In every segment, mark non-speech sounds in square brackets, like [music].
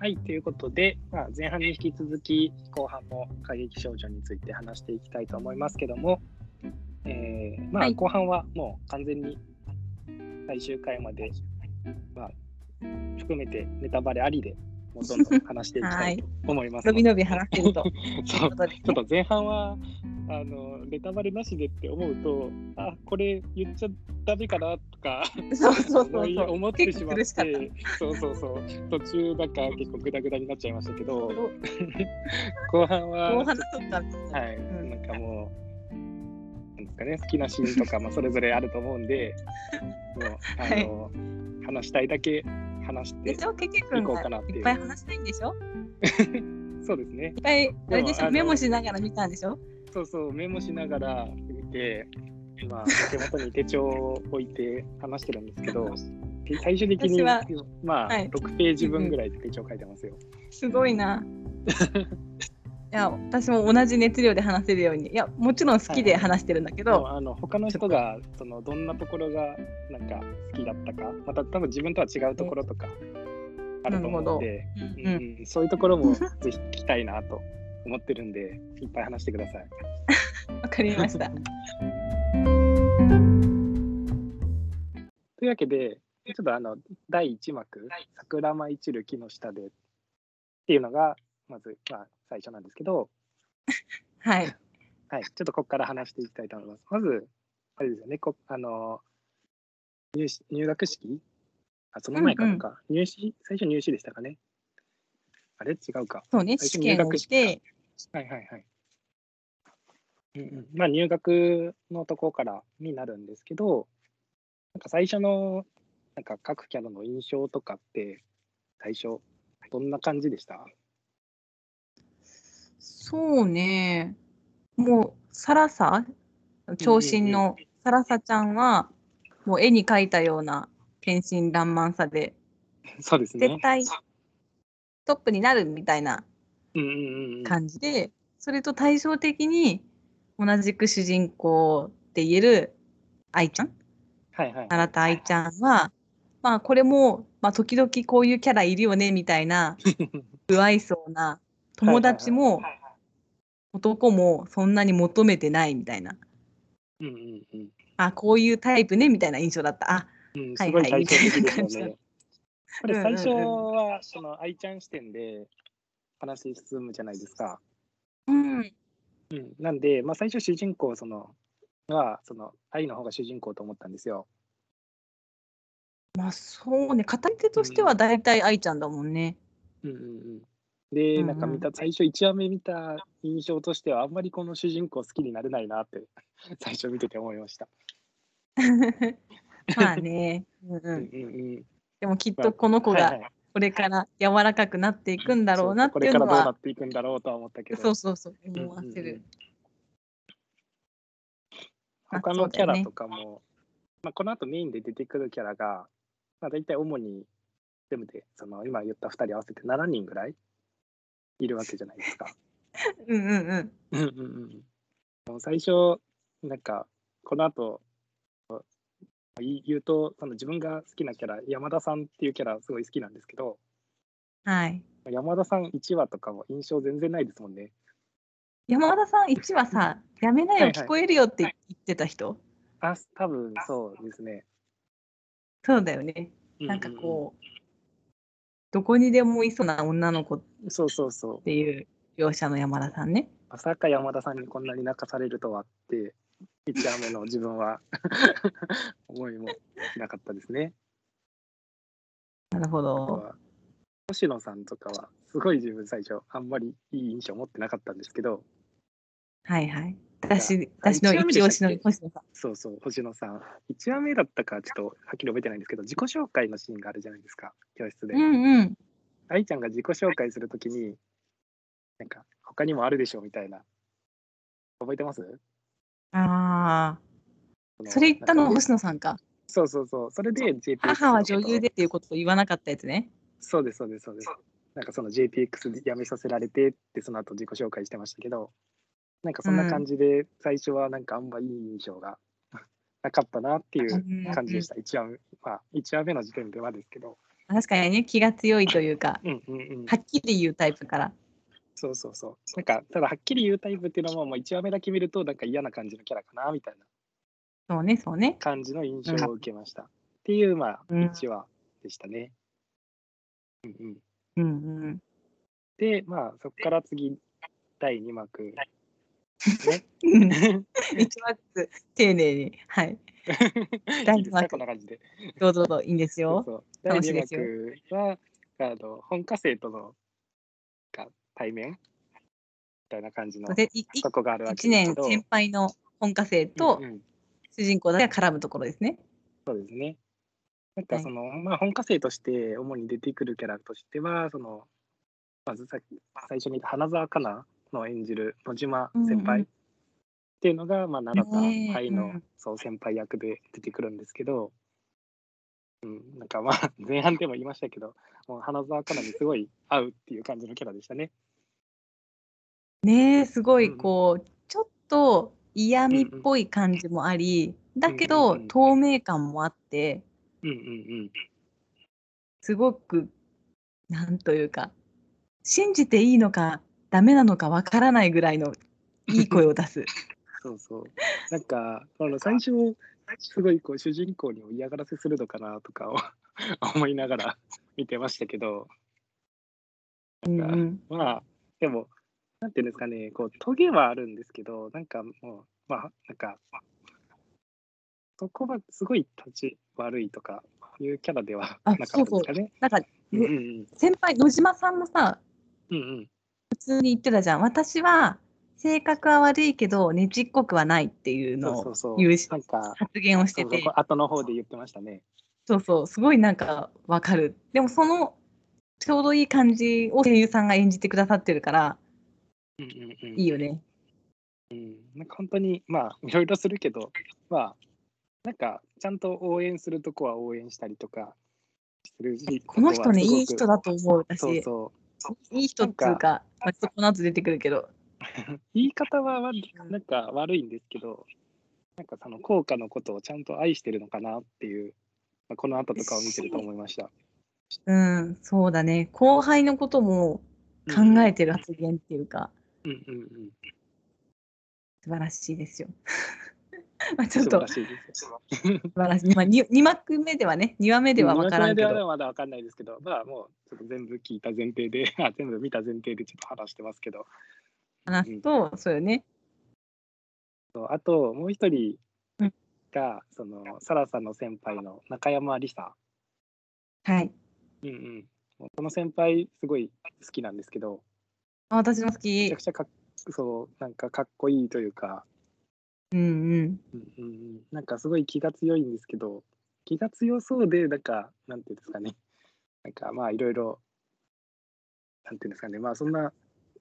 はい、ということで、まあ、前半に引き続き後半も過激少女について話していきたいと思いますけども、えーまあ、はい後半はもう完全に最終回まで、まあ、含めてネタバレありでもうどんどん話していきたいと思いますので。[laughs] 伸び伸び話せると。[laughs] そうことでちょっと前半はあのネタバレなしでって思うと、あこれ言っちゃダメかなとかそうそうそう思ってしまって、そうそうそう、途中なんか結構グダグダになっちゃいましたけど、後半は、もう話そうか。はい、うん。なんかもう、なんですかね、好きなシーンとかもそれぞれあると思うんで、もう、あの、話したいだけ話していこうかなっていっぱい話したいんでしょ？[laughs] そうですね。いっぱい、あれでしょ、メモしながら見たんでしょ？そうそう、メモしながら見て、まあ、手元に手帳を置いて話してるんですけど、[laughs] 最終的にまあ、はい。6ページ分ぐらいで手帳書いてますよ。すごいな。[laughs] いや、私も同じ熱量で話せるように。いや、もちろん好きで話してるんだけど、でもあの他の人がそのどんなところがなんか好きだったか、また多分自分とは違うところとかあると思うんで、うんううんんそういうところもぜひ聞きたいなと思ってるんで、いっぱい話してください。[laughs] わかりました。[laughs] というわけで、ちょっとあの第1幕、桜舞い散る木の下でっていうのが、まず、まあ、最初なんですけど、[laughs] はい。はい、ちょっとここから話していきたいと思います。まず、あれですよね、こあの入試入学式？あ、その前からか、入試、最初入試でしたかね。あれ？違うか。そうね、最初試験をして、はいはいはい。うんうん、まあ入学のとこからになるんですけど、なんか最初のなんか各キャラの印象とかって、最初、どんな感じでした？そうね、もう、サラサ、長身のサラサちゃんは、もう絵に描いたような天真爛漫さで、そうですね絶。対トップになるみたいな。感じで、それと対照的に同じく主人公って言える愛ちゃん、はいはい。新田愛ちゃんは、まあこれも、まあ時々こういうキャラいるよねみたいな、[laughs] 不愛想な友達も男もそんなに求めてないみたいな、うんうんうん。あ、こういうタイプねみたいな印象だった。あ、うん、はいすごいみたいな感じだ。これ最初は、その愛ちゃん視点で話進むじゃないですか。うん、うん、なんで、まあ、最初主人公そのはその愛の方が主人公と思ったんですよ。まあそうね、語り手としては大体愛ちゃんだもんね。うんうんうん、で、なんか見た最初1話目見た印象としてはあんまりこの主人公好きになれないなって [laughs] 最初見てて思いました。[laughs] まあね、うんう、うんんうん。でもきっとこの子がこれから柔らかくなっていくんだろうなっていうのそうこれからどうなは、っていくんだろうとは思ったけど。そうそうそう、うんうんうん思わせる。あ [laughs] 他そうだよねのキャラとかも、まあ、この後メインで出てくるキャラが、まあ、大体主に全部でその今言った2人合わせて7人ぐらいいるわけじゃないですか。[laughs] うんうんうん。うんうんうん最初なんかこの後い言うとその自分が好きなキャラ山田さんっていうキャラすごい好きなんですけどはい。山田さん1話とかも印象全然ないですもんね。山田さん1はさ、やめなよ、はいはい聞こえるよって言ってた人？あ多分そうですね。そうだよね。なんかこう、どこにでもいそうな女の子っうん。そうそうそう。ていう描写の山田さんね。まさか山田さんにこんなに泣かされるとはって、1話目の自分は [laughs] 思いもしなかったですね。なるほど。は星野さんとかは、すごい自分最初、あんまりいい印象持ってなかったんですけど、はいはい。私、私の一押しの星野さん。そうそう、星野さん。1話目だったかちょっとはっきり覚えてないんですけど、自己紹介のシーンがあるじゃないですか、教室で。うんうん。愛ちゃんが自己紹介するときに、なんか、他にもあるでしょみたいな。覚えてます？ああ、のそれ言ったの星野さんか。そうそうそう。それで JPX 母は女優ででっていうことを言わなかったやつね。そうです、そうです、そうです。なんかその JPX で辞めさせられてって、その後自己紹介してましたけど、なんかそんな感じで、最初はなんかあんまいい印象が [laughs] なかったなっていう感じでした。1話目、まあ、1話目の時点ではですけど。確かにね、気が強いというか、うんうんうん。はっきり言うタイプから。そうそうそう。なんか、ただはっきり言うタイプっていうのも、もう1話目だけ見ると、なんか嫌な感じのキャラかな、みたいなそうね、そうね。感じの印象を受けました。っていう、まあ、うん1話でしたね。うんうん。うんうん。で、まあ、そこから次、第2幕。ね。一幕ずつ丁寧に。はい。第 [laughs] いいですか二幕こんな感じで。どうぞどうぞ、いいんですそうよ。そう第2楽しいですよ幕は、あの本科生とのが対面？みたいな感じのとこがあるわけ一ですけど。年先輩の本科生とうんうん主人公だけが絡むところですね。そうですね。なんかはいその、まあ本科生として主に出てくるキャラとしては、その、まずさっき最初に言った花澤香菜の演じる野島先輩っうんうんていうのが、まあ奈良田愛のうんそう先輩役で出てくるんですけど、うん、なんかまあ前半でも言いましたけど、もう花澤香菜にすごい合うっていう感じのキャラでしたね。ねえ、すごいうんこう、ちょっと嫌味っぽい感じもあり、だけうんどうんうん透明感もあって、うんうんうん。すごく、なんというか、信じていいのかダメなのかわからないぐらいのいい声を出す。[laughs] そうそう。なんか、この最初、すごいこう主人公にも嫌がらせするのかなとかを [laughs] 思いながら見てましたけど、うんうん、まあ、でも、なんていうんですかね、こう、トゲはあるんですけど、なんかもう、まあ、なんか、そこはすごい立ち悪いとかいうキャラではあなかったですかね。なんか、うんうん先輩、野島さんもさ、うん。うんうん。普通に言ってたじゃん。私は性格は悪いけど、ねちっこくはないっていうのをそうそうそう。言うしなんか、発言をしててそうそう、後の方で言ってましたね。そうそう、すごいなんかわかる。でもそのちょうどいい感じを声優さんが演じてくださってるから、うんうんうん。いいよね。なんか本当にまあいろいろするけどまあなんかちゃんと応援するとこは応援したりとかするしこの人ね、いい人だとと思う。私、そうそういい人っつうか、まあ、ちょっとこの後出てくるけど、[laughs] 言い方はなんか悪いんですけどなんかその効果のことをちゃんと愛してるのかなっていう、まあ、この後とかを見てると思いましたうん、そうだね。後輩のことも考えてる発言っていうか、うんうんうん。素晴らしいですよ。[laughs] まあちょっと。らしいですよ。素晴らしい。まあ、2, 二幕目ではね、2話目では分からんけ二話目でど、はまだ分かんないですけど。まあもうちょっと全部聞いた前提で [laughs] あ全部見た前提でちょっと話してますけど。話すと、そうよね。あともう一人うん。が、そのサラさんの先輩の中山梨沙、はい。うんうん、この先輩すごい好きなんですけど。あ私も好めきちゃく。ちゃかっそうなんかかっこいいというか、うんうん。うんうんうん、なんかすごい気が強いんですけど気が強そうでなんかなんていうんですかねなんかまあいろいろなんていうんですかねまあそんな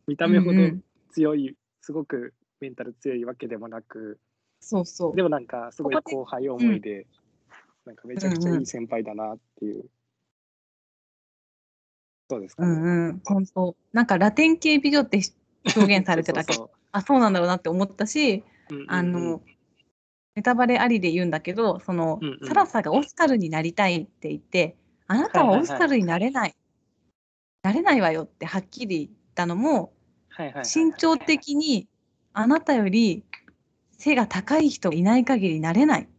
見た目ほどうんうん強い、すごくメンタル強いわけでもなくそうそうで。もなんかすごい後輩思いで、なんかめちゃくちゃいい先輩だなっていう。そうですかね。うんうん。本当。なんかラテン系美女って表現されてたけど、そうあ、そうなんだろうなって思ったし、そううんうんうん。あの、ネタバレありで言うんだけど、その、うんうん。サラサがオスカルになりたいって言って、あなたはオスカルになれない、なれないわよってはっきり言ったのも、はいはいはい身長的にあなたより背が高い人がいない限りなれない。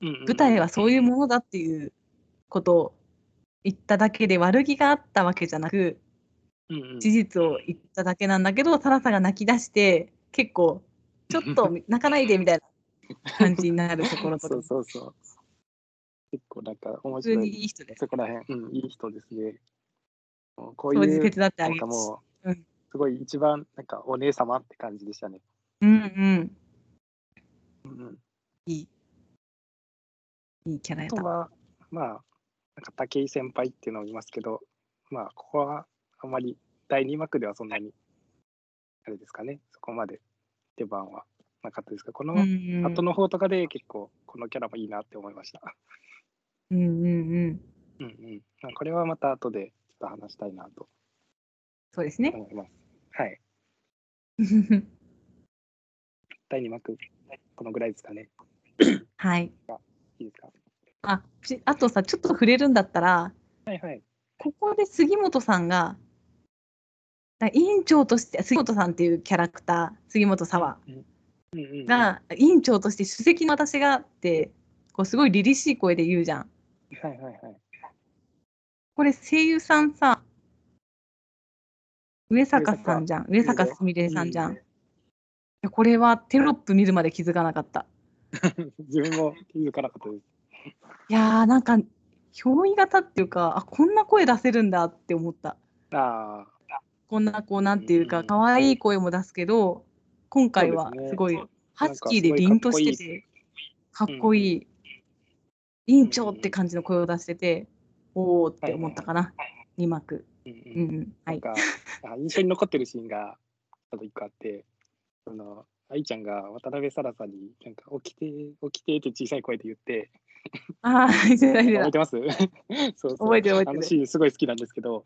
うんうんうん。舞台はそういうものだっていうことを言っただけで悪気があったわけじゃなく、うんうん事実を言っただけなんだけど、サラサが泣き出して、結構、ちょっと [laughs] 泣かないでみたいな感じになるところとかそう、そうそう。結構なんか面普通に白い。いい人です。そこら辺、うん、いい人ですね。こういう、手伝ってあげ。なんかもう、うんすごい一番なんかお姉様って感じでしたね。うんうん。うんうん、いい。いいキャラやった。あとは、まあ、なんか武井先輩っていうのをいますけど、まあ、ここはあまり第2幕ではそんなに、あれですかね、そこまで出番はなかったですけど、この後の方とかで結構このキャラもいいなって思いました。うんうんうん。うんうん。まあこれはまた後でちょっと話したいなとそうですね。思います。はい。[laughs] 第2幕、このぐらいですかね。はい。いいですか？あ、ちあとさ、ちょっと触れるんだったら、はいはい。ここで杉本さんが、だ委員長として、杉本さんっていうキャラクター、杉本沢うんうんうん、が、委員長として主席の私がって、こうすごい凛々しい声で言うじゃん。はいはいはい。これ声優さんさ、上坂さんじゃん。上坂すみれさんじゃん。いやこれはテロップ見るまで気づかなかった。[laughs] 自分も気づかなかったです。いやーなんか憑依型っていうかあこんな声出せるんだって思った。ああ、こんなこうなんていうかうん。可愛い声も出すけど今回はすごいハスキーで凛としててかっこいい委員長って感じの声を出してておおって思ったかな2幕。なんか、あ印象に残ってるシーンがちょっと一個あって、その愛ちゃんが渡辺沙羅さんになんか起きて起きてって小さい声で言って、ああ覚えてます？[laughs] そうそう覚えてる覚えてるあのシーンすごい好きなんですけど、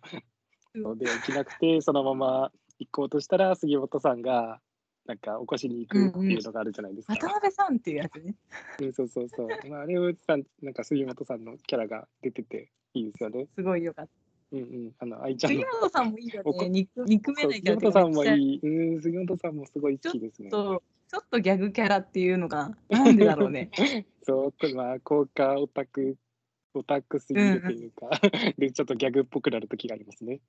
うんで起きなくてそのまま行こうとしたら杉本さんがなんか起こしに行くっていうのがあるじゃないですか。渡辺さんっていうやつねうんそうそうそう。まあ、あれをさんなんか杉本さんのキャラが出てていいですよね。すごいよかったうんうん。あの愛ちゃんの杉。本さんもいいよね憎憎めないキャラ杉本さんもいいい。うん、杉本さんもすごい好きですね。とちょっとギャグキャラっていうのがなんでだろうね。[laughs] そう、まあ、効果オタク、オタクすぎるというか、で、ちょっとギャグっぽくなる時がありますね。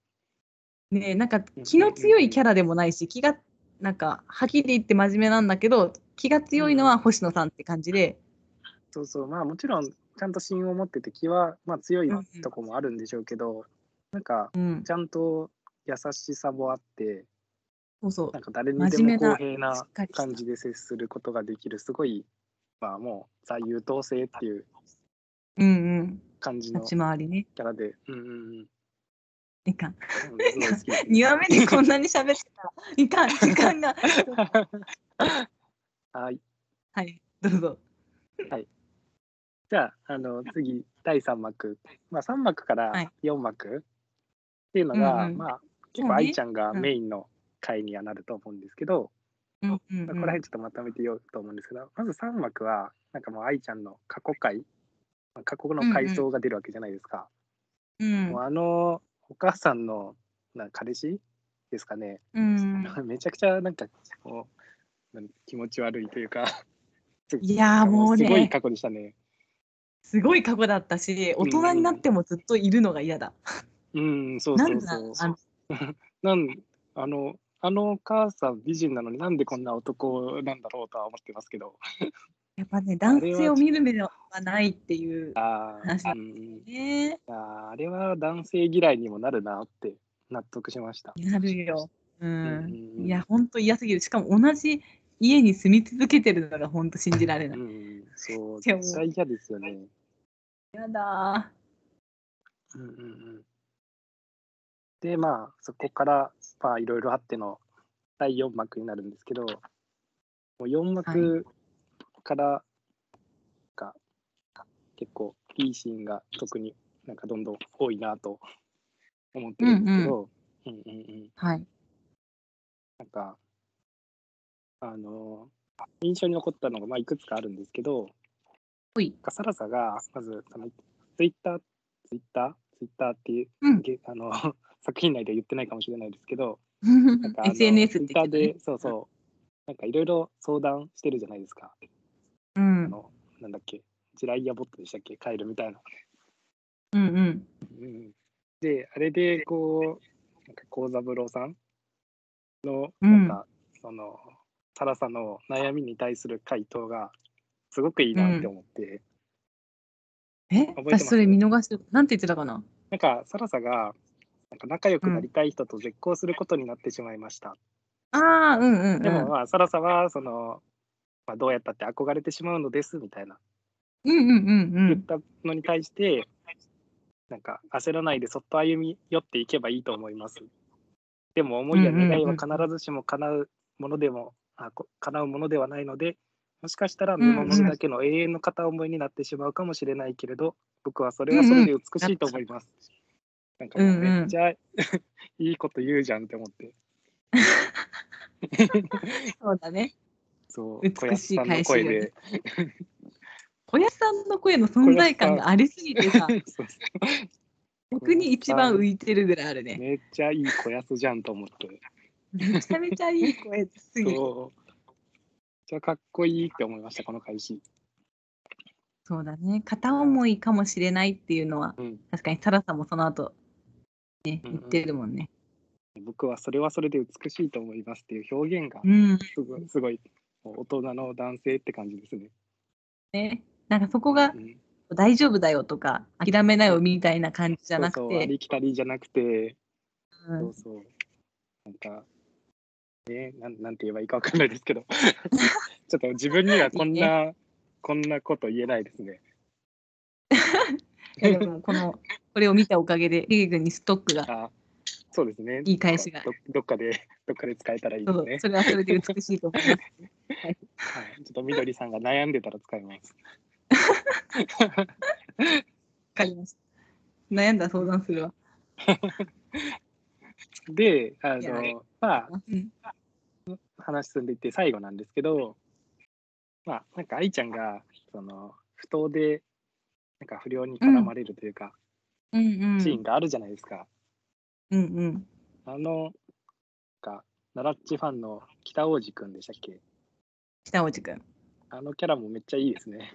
ねえなんか気の強いキャラでもないし気がなんかはっきり言って真面目なんだけど気が強いのは星野さんって感じで、そうそう、まあもちろん、ちゃんと芯を持ってて気は、まあ強いうんうん。とこもあるんでしょうけど、なんか、うん。ちゃんと優しさもあって、そうそう。なんか誰にでも公平な感じで接することができる、すごい、まあもう、ザ・優等生っていううんうん。感じの立キち回りね。ャラで、うんうんうん。いかん。うい好き。です2話目でこんなに喋ってたらいかん時間が。[laughs] はい。はいどうぞ。じゃあ、あの次、第3幕、まあ、3幕からはい。4幕っていうのが、うんうん。まあ、結構愛ちゃんがうん。メインの回にはなると思うんですけど、うんうんうん。まあこの辺ちょっとまとめてようと思うんですけど、まず3幕は、なんかもう愛ちゃんの過去回、まあ過去の回想が出るわけじゃないですか。うんもうあの、お母さんのな彼氏ですかね、うん。[laughs] めちゃくちゃなんかこう気持ち悪いというか、いやーもうね。すごい過去でしたね。すごい過去だったし大人になってもずっといるのが嫌だ、うん、そうなそうんそう。だあの。[laughs] なんあのあのお母さん美人なのになんでこんな男なんだろうとは思ってますけど。やっぱね男性を見る目はないっていう話だうんねあーあれは男性嫌いにもなるなって納得しました。なるよ。ううんん。いや、ほんと嫌すぎる。しかも同じ家に住み続けてるのがほんと信じられなうい。ん、そう、絶対嫌ですよね。やだうんうんうん。で、まあ、そこから、まあ、いろいろあっての第4幕になるんですけど、もう4幕からが、結構いいシーンが特になんかどんどん多いなと思ってるんですけど、うんうんうん。はい。なんか、あの、印象に残ったのが、まあ、いくつかあるんですけど。サラサが、まず、そのツイッター、ツイッターツイッターっていう、うん。げあの作品内では言ってないかもしれないですけど、なんか SNS [laughs] って言ってねで、そうそう、なんかいろいろ相談してるじゃないですか。うん。あのなんだっけ、ジライアボットでしたっけ、カエルみたいな。うんうん。うん、で、あれで、こう、なんか幸三郎さんの、うんなんか、その、サラサの悩みに対する回答が、すごくいいなって思って、え？覚え私それ見逃してる。なんて言ってたかな？なんか、サラサが、なんか仲良くなりたい人と絶交することになってしまいました。ああ、うんうんうん。でも、まあ、サラサは、その、まあ、どうやったって憧れてしまうのです、みたいな、うんうんうんうん。言ったのに対して、なんか、焦らないでそっと歩み寄っていけばいいと思います。でも、思いや願いは必ずしも叶うものでも、あこ叶うものではないので、もしかしたら見守るだけの永遠の片思いになってしまうかもしれないけれど、僕はそれはそれで美しいと思います。なんかもうめっちゃいいこと言うじゃんって思って。[laughs] そうだね。そう、美しい返しで。小安さんの声の存在感がありすぎてさ、[laughs] そうそう逆に一番浮いてるぐらいあるね。めっちゃいい子やつじゃんと思って。めちゃめちゃいい声すぎる。めっちゃかっこいいって思いました、この開始。そうだね。片思いかもしれないっていうのは、うん。確かにサラさんもその後、ね、言ってるもんね。僕はそれはそれで美しいと思いますっていう表現がうん。すごい、すごい大人の男性って感じですね。ね。なんかそこがうん、大丈夫だよとか、諦めなよみたいな感じじゃなくそうそう、あて、りきたりじゃなくて、うんそうそう。なんか、ね、なんなんて言えばいいかわかんないですけど、[laughs] ちょっと自分にはこんな、こんなこと言えないですね。[laughs] いやでもこの、これを見たおかげで、リゲ君にストックが、あそうですね。いい返しがどどっかで、[laughs] どっかで使えたらいいですね。それはそれで美しいと思います。[laughs] はい、ちょっとみどりさんが悩んでたら使います。わかりました。悩んだら相談するわ。[laughs] で、あの、まあ、うん。話進んでいって最後なんですけど、まあ、なんか愛ちゃんが、その、不当で、なんか不良に絡まれるというか、うんうん。シーンがあるじゃないですか。うんうん。あの、か、ナラッチファンの北王子くんでしたっけ？北落くん。あのキャラもめっちゃいいですね。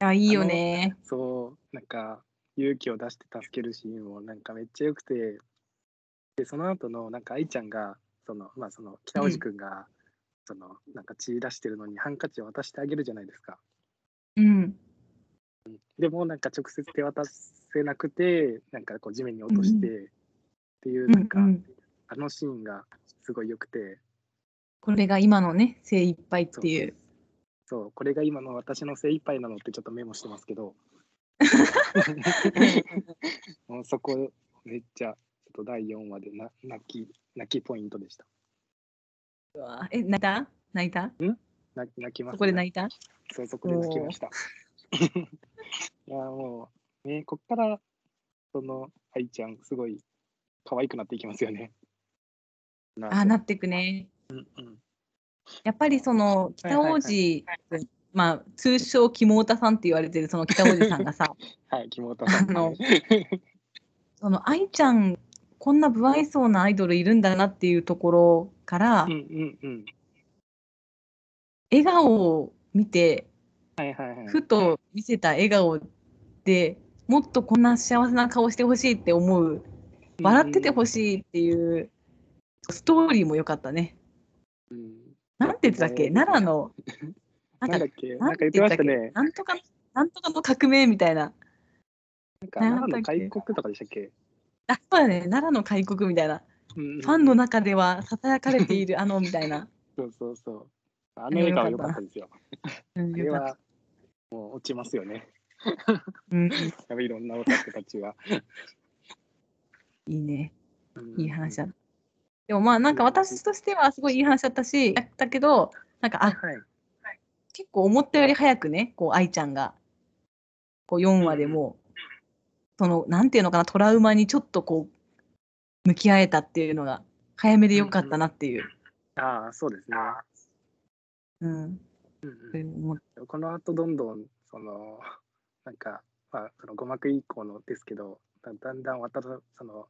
あ、いいよね。そう、なんか、勇気を出して助けるシーンもなんかめっちゃ良くて、で、その後の、なんか愛ちゃんが、その、まあ、その、北王子くんが、その、なんか血出してるのにハンカチを渡してあげるじゃないですか。うん。でも、なんか直接手渡せなくて、なんかこう地面に落として、っていう、うなんか、んうん。あのシーンがすごい良くて、これが今のね、精一杯っていう。そう、これが今の私の精一杯なのってちょっとメモしてますけど、[laughs] もうそこめっちゃ、ちょっと第4話でな泣き、泣きポイントでした。うわえ、泣いた？泣いた？泣泣きます、そこで泣いた？そう、そこで泣きました。[laughs] いや、もう、ね、こっから、その、愛ちゃん、すごい可愛くなっていきますよね。あ、なってくね。うんうん。やっぱりその北王はい子まあ通称キモータさんって言われてるその北王子さんがさ、[laughs] はい、木本さん、あのね。その愛ちゃん、こんな不愛想なアイドルいるんだなっていうところから、うんうんうん。笑顔を見て、はいはいはい。ふと見せた笑顔でもっとこんな幸せな顔してほしいって思う、笑っててほい。しいっていうストーリーも良かったね。うんなんて言ってたっけ？ね奈良の、なかなんんだっけ？ななんか言ってましたけね。なんとか、なんとかの革命みたいな。なんか、奈良の開国とかでしたっけ、あ、そうだね。奈良の開国みたいな。うんファンの中では囁かれているあのみたいな。そうそうそう。あの笑顔良かったですよ。うんあれは、もう落ちますよね。うん、いろんなオタクたちは。[laughs] いいね。うんいい話だった。でもまあなんか私としてはすごいいい話だったし、だったけど、なんかあはい。結構思ったより早くね、こう愛ちゃんがこう4話でもう、そのなんていうのかなトラウマにちょっとこう向き合えたっていうのが早めでよかったなっていう。ああ、そうですね。うん。うんうんこの後どんどん、その、なんか、まあ、その五幕以降のですけど、だだんだん渡るその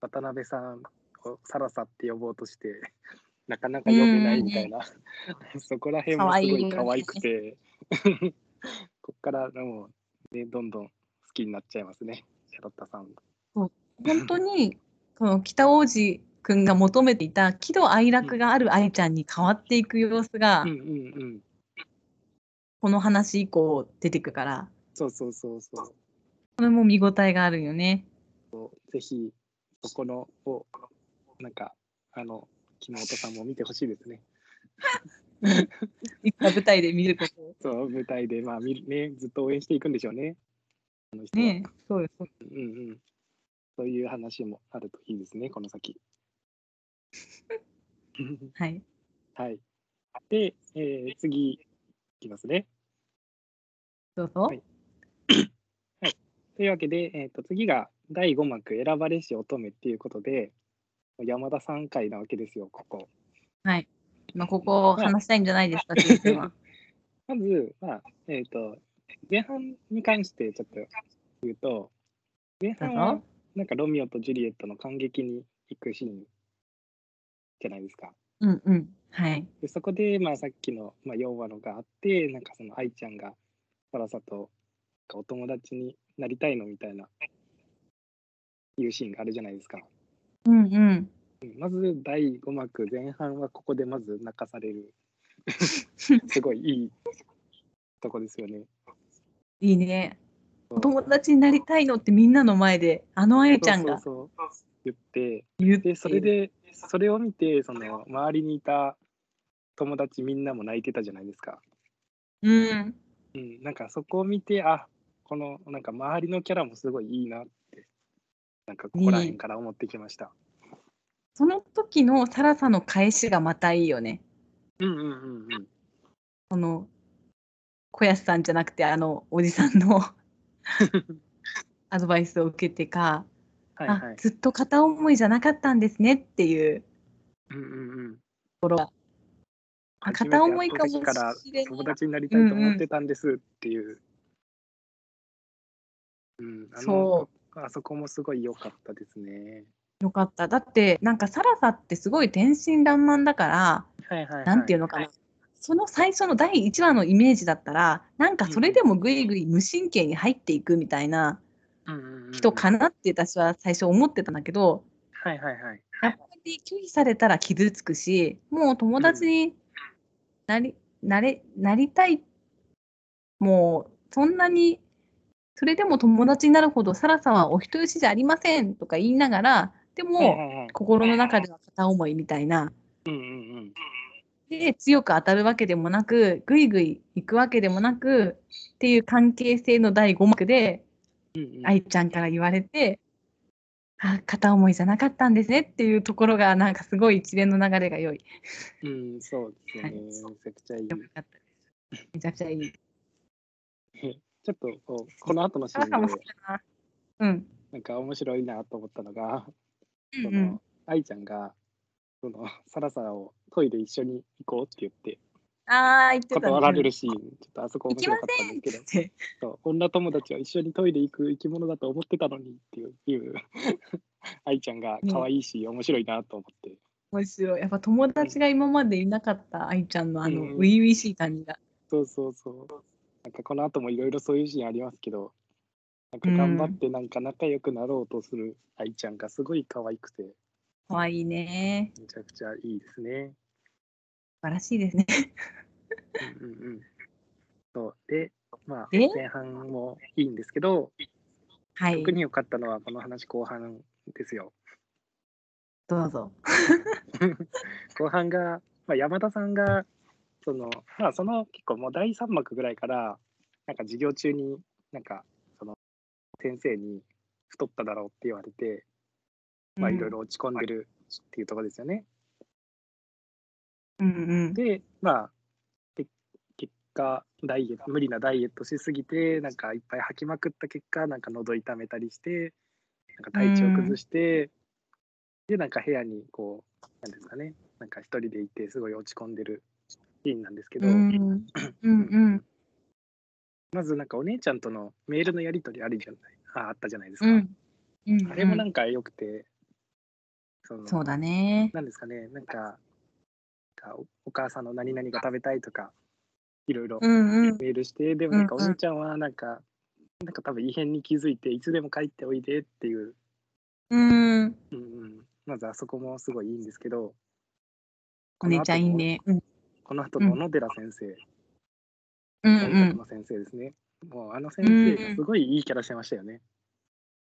渡辺さんをサラサって呼ぼうとして、[laughs] なかなか呼べないみたいな、[laughs] そこら辺もすごい可愛くて、[laughs] こっからもう、ね、どんどん好きになっちゃいますね、シャロッタさん。本当にこの北王子くんが求めていた喜怒哀楽がある愛ちゃんに変わっていく様子が。この話以降出てくから、そうそうそうそう。これも見応えがあるよね。ぜひ、そこのを、なんか、あの、木本さんも見てほしいですね。[laughs] いつか舞台で見ることを。そう、舞台で、まあ、見るね、ずっと応援していくんでしょうね。ねそうです。うんうん。そういう話もあるといいですね、この先。[laughs] はい。はい。で、えー次、いきますね。どうぞ。はいというわけで、えー、と次が第5幕選ばれし乙女っていうことで、山田さん回なわけですよ、ここ。はい。まあ、ここを話したいんじゃないですか、先生は。[laughs] まず、まあ、えっ、と、前半に関してちょっと言うと、前半はなんかロミオとジュリエットの感激に行くシーンじゃないですか。うんうん。はい。でそこで、まあ、さっきの、まあ、4話のがあってなんかその愛ちゃんがサラサとお友達になりたいのみたいないうシーンがあるじゃないですか。うんうん。うんまず第5幕前半はここでまず泣かされる [laughs] すごいいいとこですよね。いいね。お友達になりたいのってみんなの前で、あのあゆちゃんが言って言ってでそれでそれを見てその周りにいた友達みんなも泣いてたじゃないですか。うん。うん、なんかそこを見てあこのなんか周りのキャラもすごいいいなってなんかここら辺から思ってきました。その時のサラサの返しがまたいいよね。うんうんうんうん。この小安さんじゃなくてあのおじさんの [laughs] アドバイスを受けてか、はいはい。あずっと片思いじゃなかったんですねっていううんうんうん。あ片思いかもしれない友達になりたいと思ってたんですっていう。うん、そあそこもすごい良かったですね。よかった。だってなんかサラサってすごい天真爛漫だからはいはい、はい。なんていうのかな、その最初の第1話のイメージだったらなんかそれでもぐいぐい無神経に入っていくみたいなうんうんうん人かなって私は最初思ってたんだけど、はいはいはい。やっぱり拒否されたら傷つくしもう友達になり,、なれなりたい。もうそんなにそれでも友達になるほどサラさんはお人よしじゃありませんとか言いながらでも。心の中では片思いみたいな。うんうんうん。で強く当たるわけでもなくぐいぐい行くわけでもなくっていう関係性の第5幕でうんうん、愛ちゃんから言われてあ片思いじゃなかったんですねっていうところがなんかすごい一連の流れが良い。うん、そうですよね。はいめちゃくちゃいい。めちゃくちゃいい。[laughs] ちょっとこうこの後のシーンでなん。なんか面白いなと思ったのが、そうんうんの愛ちゃんがそのサラサラをトイレ一緒に行こうって言ってああ、言ってたね。断られるシーン、ちょっとあそこ面白かったせんですけど、う女友達は一緒にトイレ行く生き物だと思ってたのにっていういう愛ちゃんが可愛いし、面白いなと思って。面白い。やっぱ友達が今までいなかった愛ちゃんのあのうん初々しい感じが。そうそうそう。なんかこの後もいろいろそういうシーンありますけど、なんか頑張ってなんか仲良くなろうとする愛ちゃんがすごい可愛くて、可愛いね。めちゃくちゃいいですね。素晴らしいですね。うんうんうん。そうで、まあで？前半もいいんですけど、はい特。に良かったのはこの話後半ですよ。どうぞ。[laughs] 後半が、まあ、山田さんがそのまあその結構もう第3幕ぐらいからなんか授業中になんかその先生に太っただろうって言われてまあいろいろ落ち込んでるっていうところですよね。うんうん。でまあけ結果ダイエット無理なダイエットしすぎてなんかいっぱい吐きまくった結果なんか喉痛めたりしてなんか体調崩して、でなんか部屋にこうなんですかねなんか一人でいてすごい落ち込んでるシーンなんですけど、うんうんうんまずなんかお姉ちゃんとのメールのやり取りあるじゃないああったじゃないですか、うんうん。あれもなんか良くてそのそうだね。なんですかねなんかなんかおお母さんの何々が食べたいとかいろいろうんうん。メールして、でもなんかおうんうん姉ちゃんはなんか、なんか多分異変に気づいていつでも帰っておいでっていう、うん。うんうん、まずあそこもすごいいいんですけどお姉ちゃんいいね。うんこの後の小野寺先生、うん音先生ですねもうあの先生がすごいいいキャラしてましたよね、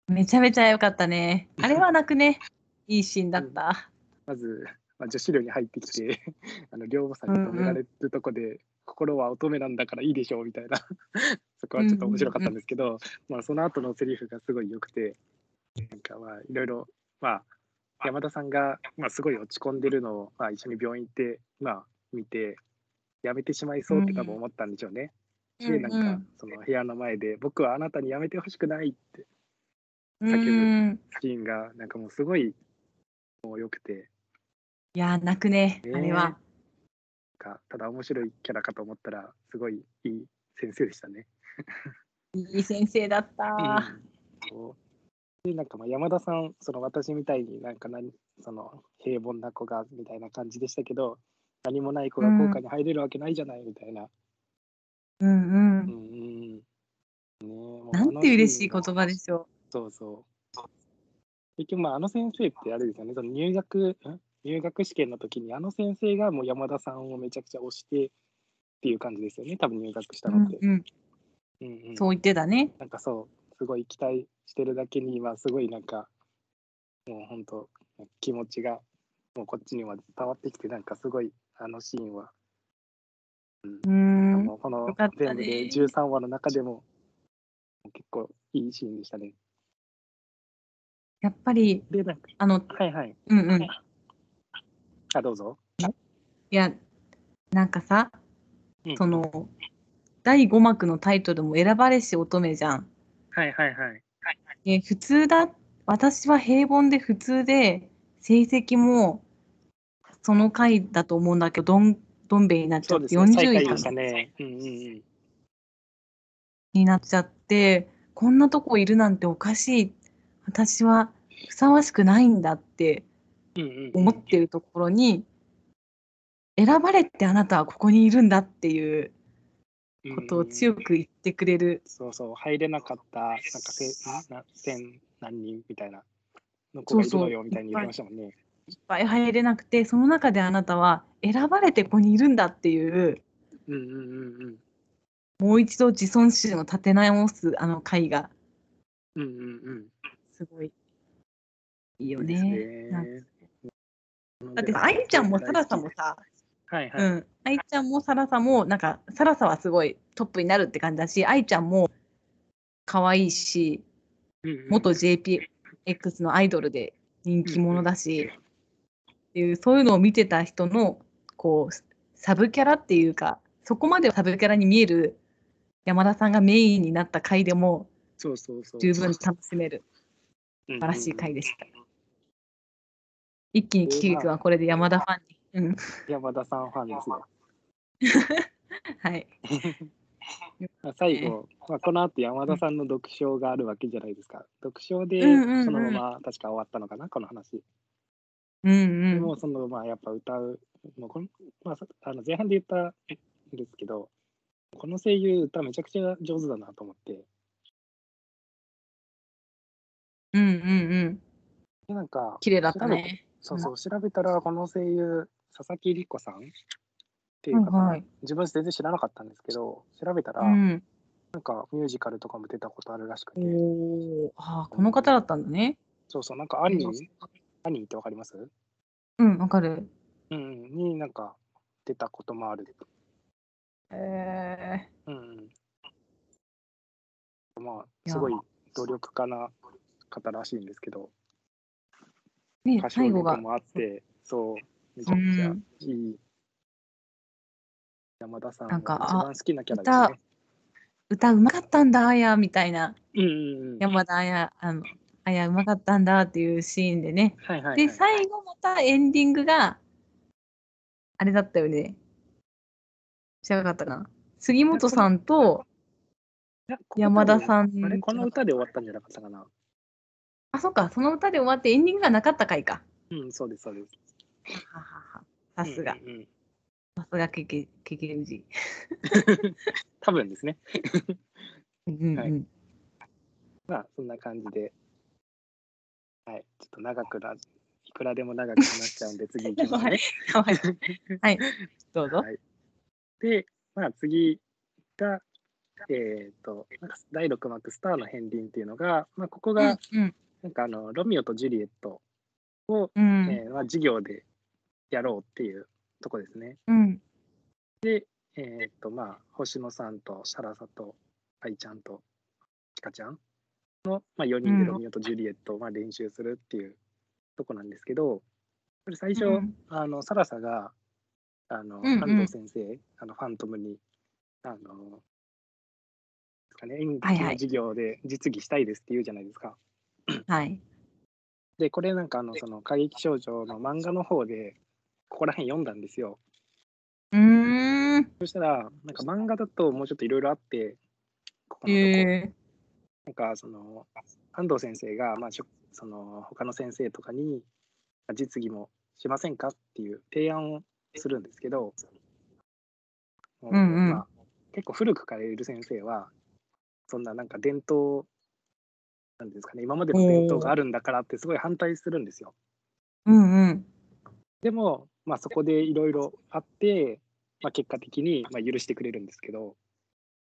うん。めちゃめちゃ良かったね。[laughs] あれは泣くね。いいシーンだった。まず、まあ、女子寮に入ってきてあの寮母さんに止められるとこで、心は乙女なんだからいいでしょうみたいな [laughs] そこはちょっと面白かったんですけど、まあ、その後のセリフがすごい良くてなんかまあいろいろまあ山田さんが、まあ、すごい落ち込んでるのを、まあ、一緒に病院行って、まあ、見てやめてしまいそうって多分思ったんでしょうね。でなんかその部屋の前で「僕はあなたにやめてほしくない」ってうん叫ぶうん。シーンがなんかもうすごいもう良くていやー、泣くね。ねあれは。かただ面白いキャラかと思ったらすごいいい先生でしたね。[laughs] いい先生だった。うんで、なんかまあ山田さん、その私みたいになんか何、その平凡な子がみたいな感じでしたけど、何もない子が校歌に入れるわけないじゃないみたいな。うんう。うんんうん。ねえもうなんて嬉しい言葉でしょそうそう。結局、まあ、あの先生ってあれですよね、その入学、ん？入学試験の時に、あの先生がもう山田さんをめちゃくちゃ推してっていう感じですよね、多分入学したう。うのって。んうん。うんうんそう言ってたね。なんかそう、すごい期待してるだけに、今、すごいなんか、もう本当、気持ちが、もうこっちには伝わってきて、なんかすごい、あのシーンは、うーん。もうこのよかったね全部で13話の中でも、結構いいシーンでしたね。やっぱり、あの、はいはい。うんうん。いあ、どうぞ。や、なんかさ、うんその、第5幕のタイトルも選ばれし乙女じゃん。はいはいはい。で普通だ、私は平凡で普通で、成績もその回だと思うんだけど、どんどん兵衛になっちゃって、そうですね、最40位下位でしたね。うんうんうん。になっちゃって、こんなとこいるなんておかしい。私はふさわしくないんだって思ってるところに、選ばれてあなたはここにいるんだっていうことを強く。く言ってくれる。そうそう、入れなかった、なんかせんな千何人みたいなの子がいるのよみたいに言ってましたもんね。いっぱい入れなくて、その中であなたは選ばれてここにいるんだっていう、うんうんうんうん。もう一度自尊心を立て直すあの回がうんうんうん。すごいいいよね。だって愛ちゃんもサラさもさ、はいはい。うん、愛ちゃんもサラさもなんかサラさはすごいトップになるって感じだし愛ちゃんも可愛いしうんうん元 JPX のアイドルで人気者だし、っていうそういうのを見てた人のこうサブキャラっていうかそこまでサブキャラに見える山田さんがメインになった回でもそうそうそう。十分楽しめる素素晴らしい回でした。一気にキキ君はこれで山田ファンに。うん、山田さんファンですね。[laughs] はい。[laughs] まあ最後、まあ、この後山田さんの読書があるわけじゃないですか。読書でそのまま確か終わったのかな、この話。うんうん。でもそのまあやっぱ歌う、もうこのまあ、さあの前半で言ったんですけど、この声優歌めちゃくちゃ上手だなと思って、うんうんうん。でなんか、綺麗だったね。そうそう、調べたらこの声優、佐々木莉子さんっていう方、はいはい自分全然知らなかったんですけど、調べたら、うん。なんかミュージカルとかも出たことあるらしくて、おお。ああ、この方だったんだね。そうそう、なんかアニー、アニーってわかります？うん、わかる。うん、になんか出たこともある。えうんうん。まいあ、やすごい努力家な方らしいんですけど、ー、ね歌、唱最後が。力もあって、そう、めちゃくちゃうんいい。山田さんの一番好きなキャラですね。歌うまかったんだ、あやみたいな。うんうんうん。山田あや、あの、あやうまかったんだっていうシーンでね。はいはい、はい。で、最後またエンディングが、あれだったよね。知らなかったかな。杉本さんと、山田さんあれ、この歌で終わったんじゃなかったかな。あ、そっか、その歌で終わってエンディングがなかった回か。うん、そうです、そうです。はははさすがうん、うんうんさすがけけ、けけうじ。多分ですね。うん。はいまあ、そんな感じで。はい、ちょっと長くな、いくらでも長く話しちゃうんで、次行きますね。[laughs] はい。はい。どうぞ。はい、で、まあ、次が、えっ、と、なんか第6幕、スターの片鱗っていうのが、まあ、ここが、うん。なんかあの、ロミオとジュリエットを、うん。えーまあ、授業でやろうっていうとこですね。うん。えっ、と、まあ、星野さんとシャラサと愛ちゃんとチカちゃんの、まあ、4人でロミオとジュリエットをまあ練習するっていうとこなんですけど、これ最初、うんあのサラサが、あの、安藤先生、あのファントムに、あの、ですかね、演劇の授業で実技したいですって言うじゃないですか。はい。で、これなんかあの、その過激少女の漫画の方で、ここら辺読んだんですよ。うーん。そしたら、なんか漫画だともうちょっといろいろあって、ここのとこ、えなんかその、安藤先生が、まあ、しょその他の先生とかにまあ実技もしませんかっていう提案をするんですけど、んうんまあ、結構古くからいる先生はそんななんか伝統なんですかね今までの伝統があるんだからってすごい反対するんですよ。うんうん。でも、まあ、そこでいろいろあって、まあ、結果的にまあ許してくれるんですけど、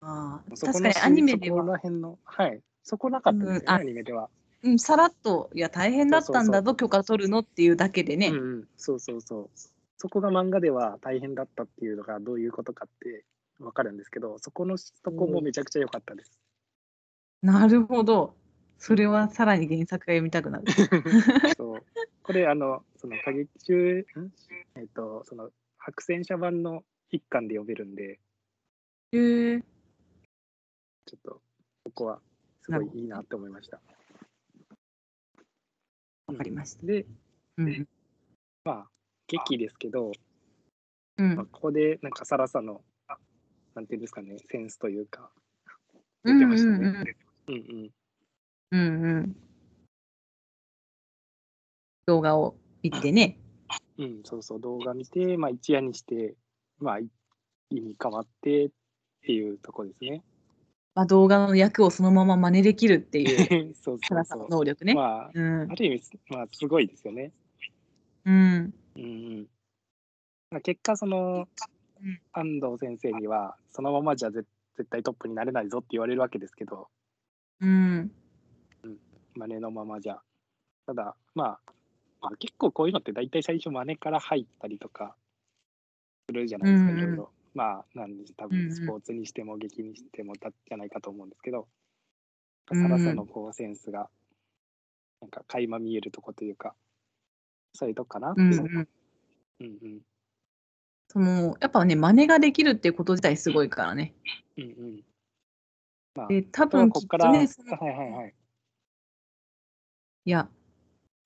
あ確かにアニメでそこは、ら辺の、はい、そこなかったですよね、うんあアニメでは。うん、さらっと、いや、大変だったんだぞ、許可取るのっていうだけでね。うんうん、そうそうそう。そこが漫画では大変だったっていうのがどういうことかってわかるんですけど、そこのそこもめちゃくちゃ良かったです。なるほど。それはさらに原作が読みたくなる。[laughs] そうこれあのその歌劇中、ん？えっ、とその白戦車版の一巻で読めるんで、へえ。ちょっとここはすごいいいなって思いました。わかりました。で、うん。まあ劇ですけど、うんまあ、ここでなんかサラサのなんていうんですかねセンスというかうんうん出てましたね。うんうんうんうんうん。動画を見てね。うん、そうそう、動画見て、まあ、一夜にして、まあ、い意味変わってっていうとこですね。まあ、動画の役をそのまま真似できるっていう、[laughs] そうそうそう。の能力ね。まあ、うんあ。る意味、まあ、すごいですよね。うん。うんうん。まあ、結果、そのうん、安藤先生には、そのままじゃ絶絶対トップになれないぞって言われるわけですけど、うん。真似のままじゃ。ただ、まあ、まあ、結構こういうのって大体最初真似から入ったりとかするじゃないですか、うんうんいろいろ。まあ、なんで、多分スポーツにしても劇にしてもだじゃないかと思うんですけど、うんサラサのこうセンスが、なんか垣間見えるとこというか、そういうとこかなうんいうう。ん。うんうんその、やっぱね、真似ができるっていうこと自体すごいからね。うんうん。まあ、で、多分こっから、きっとね、はいはいはい。いや、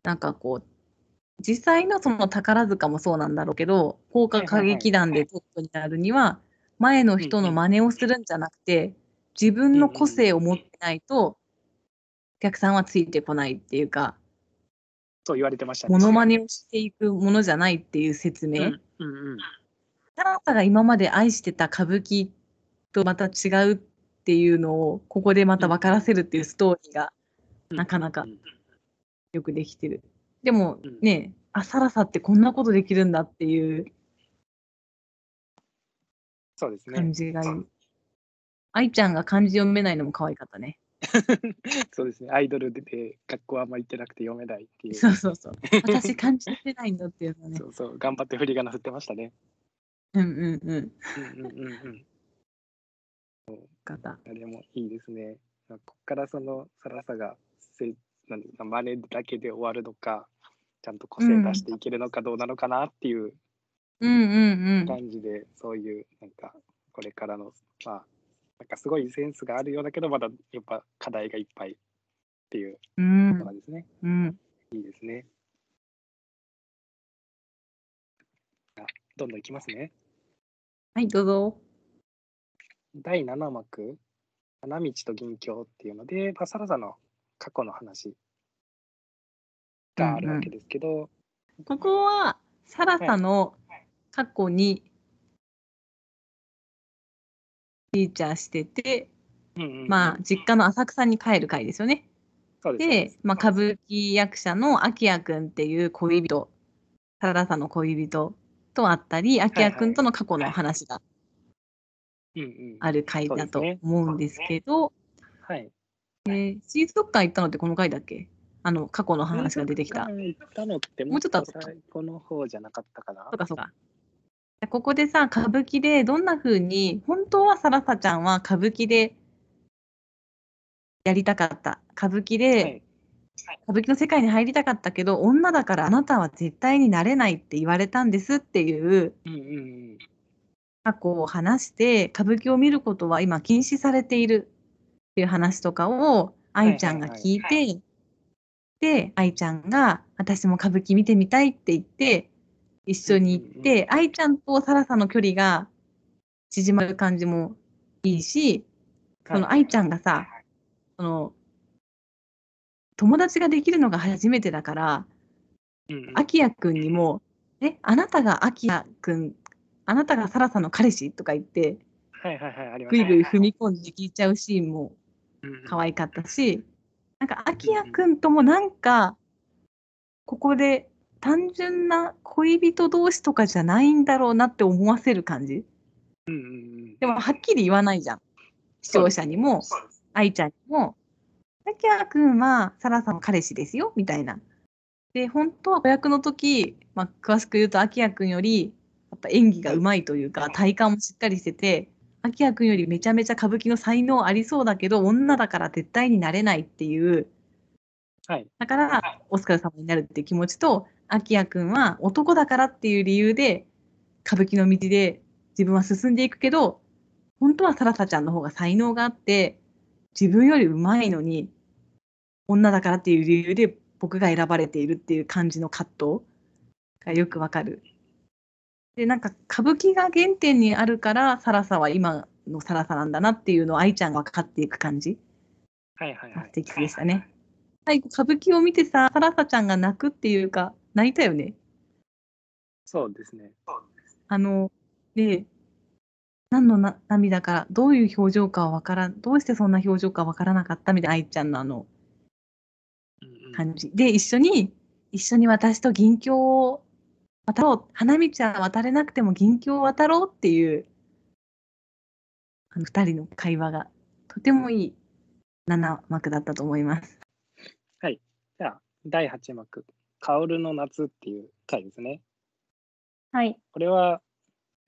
なんかこう、実際のその宝塚もそうなんだろうけど、効果歌劇団でトップになるには、前の人の真似をするんじゃなくて、自分の個性を持ってないと、お客さんはついてこないっていうか、そう言われてましたね。モノマネをしていくものじゃないっていう説明。うんう。あなたが今まで愛してた歌舞伎とまた違うっていうのを、ここでまた分からせるっていうストーリーがなかなかうんよくできてる。でもうんね、あ、サラサってこんなことできるんだっていうそうですね感。じがいい。愛ちゃんが漢字読めないのも可愛かったね。[laughs] そうですね。アイドルで学校あんま行ってなくて読めないっていう。そうそうそう。[laughs] 私漢字読めないのっていうのねそ。うそう、頑張って振り仮名振ってましたね。うんうんうん。うんうんうんうん。方。あれもいいですね。ここからそのサラサがせなんですか真似だけで終わるのか、ちゃんと個性出していけるのかどうなのかなっていううんうんうん。感じで、そういうなんかこれからのまあなんかすごいセンスがあるようだけどまだやっぱ課題がいっぱいっていううんのがですね、うん。いいですね。あどんどんいきますね。はい、どうぞ。第7幕「花道と銀鏡」っていうので、まあ、サラサの過去の話があるわけですけど、ここは、サラサの過去にフィーチャーしてて、うんうんうん。まあ、実家の浅草に帰る回ですよね。でまあ、歌舞伎役者のアキヤくんっていう恋人、サラサの恋人と会ったり、アキヤくんとの過去の話がある回だと思うんですけど、はい、水族館行ったのってこの回だっけ？あの、過去の話が出てきた。行ったのってもうちょっと後最後の方じゃなかったかな？そうかそうか。ここでさ、歌舞伎でどんな風に、本当はサラサちゃんは歌舞伎でやりたかった。歌舞伎で、はい歌舞伎の世界に入りたかったけど、女だからあなたは絶対になれないって言われたんですっていう過去を話して、歌舞伎を見ることは今禁止されているっていう話とかを愛ちゃんが聞いて、で、愛ちゃんが私も歌舞伎見てみたいって言って、一緒に行って、愛ちゃんとサラサの距離が縮まる感じもいいし、その愛ちゃんがさ、その、友達ができるのが初めてだから、うんうん。アキヤくんにも、え、あなたがアキヤくん、あなたがサラさんの彼氏？とか言って、はいはいはい、ありまぐい。ぐい。踏み込んで聞いちゃうシーンも可愛かったし、なんか、アキヤくんともなんか、ここで単純な恋人同士とかじゃないんだろうなって思わせる感じ。うんうんうん。でも、はっきり言わないじゃん。視聴者にも、愛ちゃんにも、アキヤくんはサラさんの彼氏ですよ、みたいな。で、本当は子役の時、まあ、詳しく言うと、アキヤくんより、やっぱ演技がうまいというか、体感もしっかりしてて、アキヤくんよりめちゃめちゃ歌舞伎の才能ありそうだけど、女だから絶対になれないっていう、はい。だから、オスカル様になるっていう気持ちと、アキヤくんは男だからっていう理由で、歌舞伎の道で自分は進んでいくけど、本当はサラサちゃんの方が才能があって、自分より上手いのに、女だからっていう理由で僕が選ばれているっていう感じの葛藤がよくわかる。で、なんか歌舞伎が原点にあるから、サラサは今のサラサなんだなっていうのを愛ちゃんが分かっていく感じ。はいはいはい。素敵でしたね。最後、歌舞伎を見てさ、サラサちゃんが泣くっていうか、泣いたよね。そうですね。あの、で、何のな涙か、どういう表情かはわからん、どうしてそんな表情かわからなかったみたいな愛ちゃんのあのうんうん感じ。で、一緒に、一緒に私と銀鏡を渡ろう。花道は渡れなくても銀鏡を渡ろうっていう、あの二人の会話が、とてもいい7幕だったと思います。じゃあ、第8幕、薫の夏っていう回ですね。はい。これは、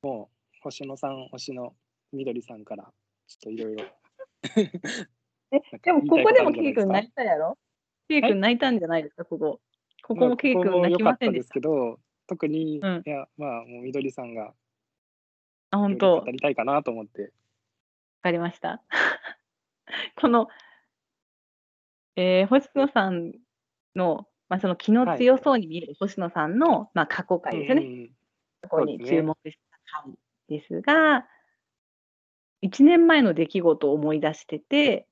もう、星野さん推しのみどりさんから、ちょっといろいろ。え、でもここでもケイ君泣いたやろ？ケイはい君泣いたんじゃないですか、ここ。ここもケイ君泣きませんでしたですけど、特に、うんいや、まあ、もうみどりさんが、あ、本当語りたいかなと思って。わかりました。[laughs] この、えー星野さんの、まあ、その気の強そうに見える星野さんの、まあ、過去回ですよね。うんここに注目した回ですが、1年前の出来事を思い出してて、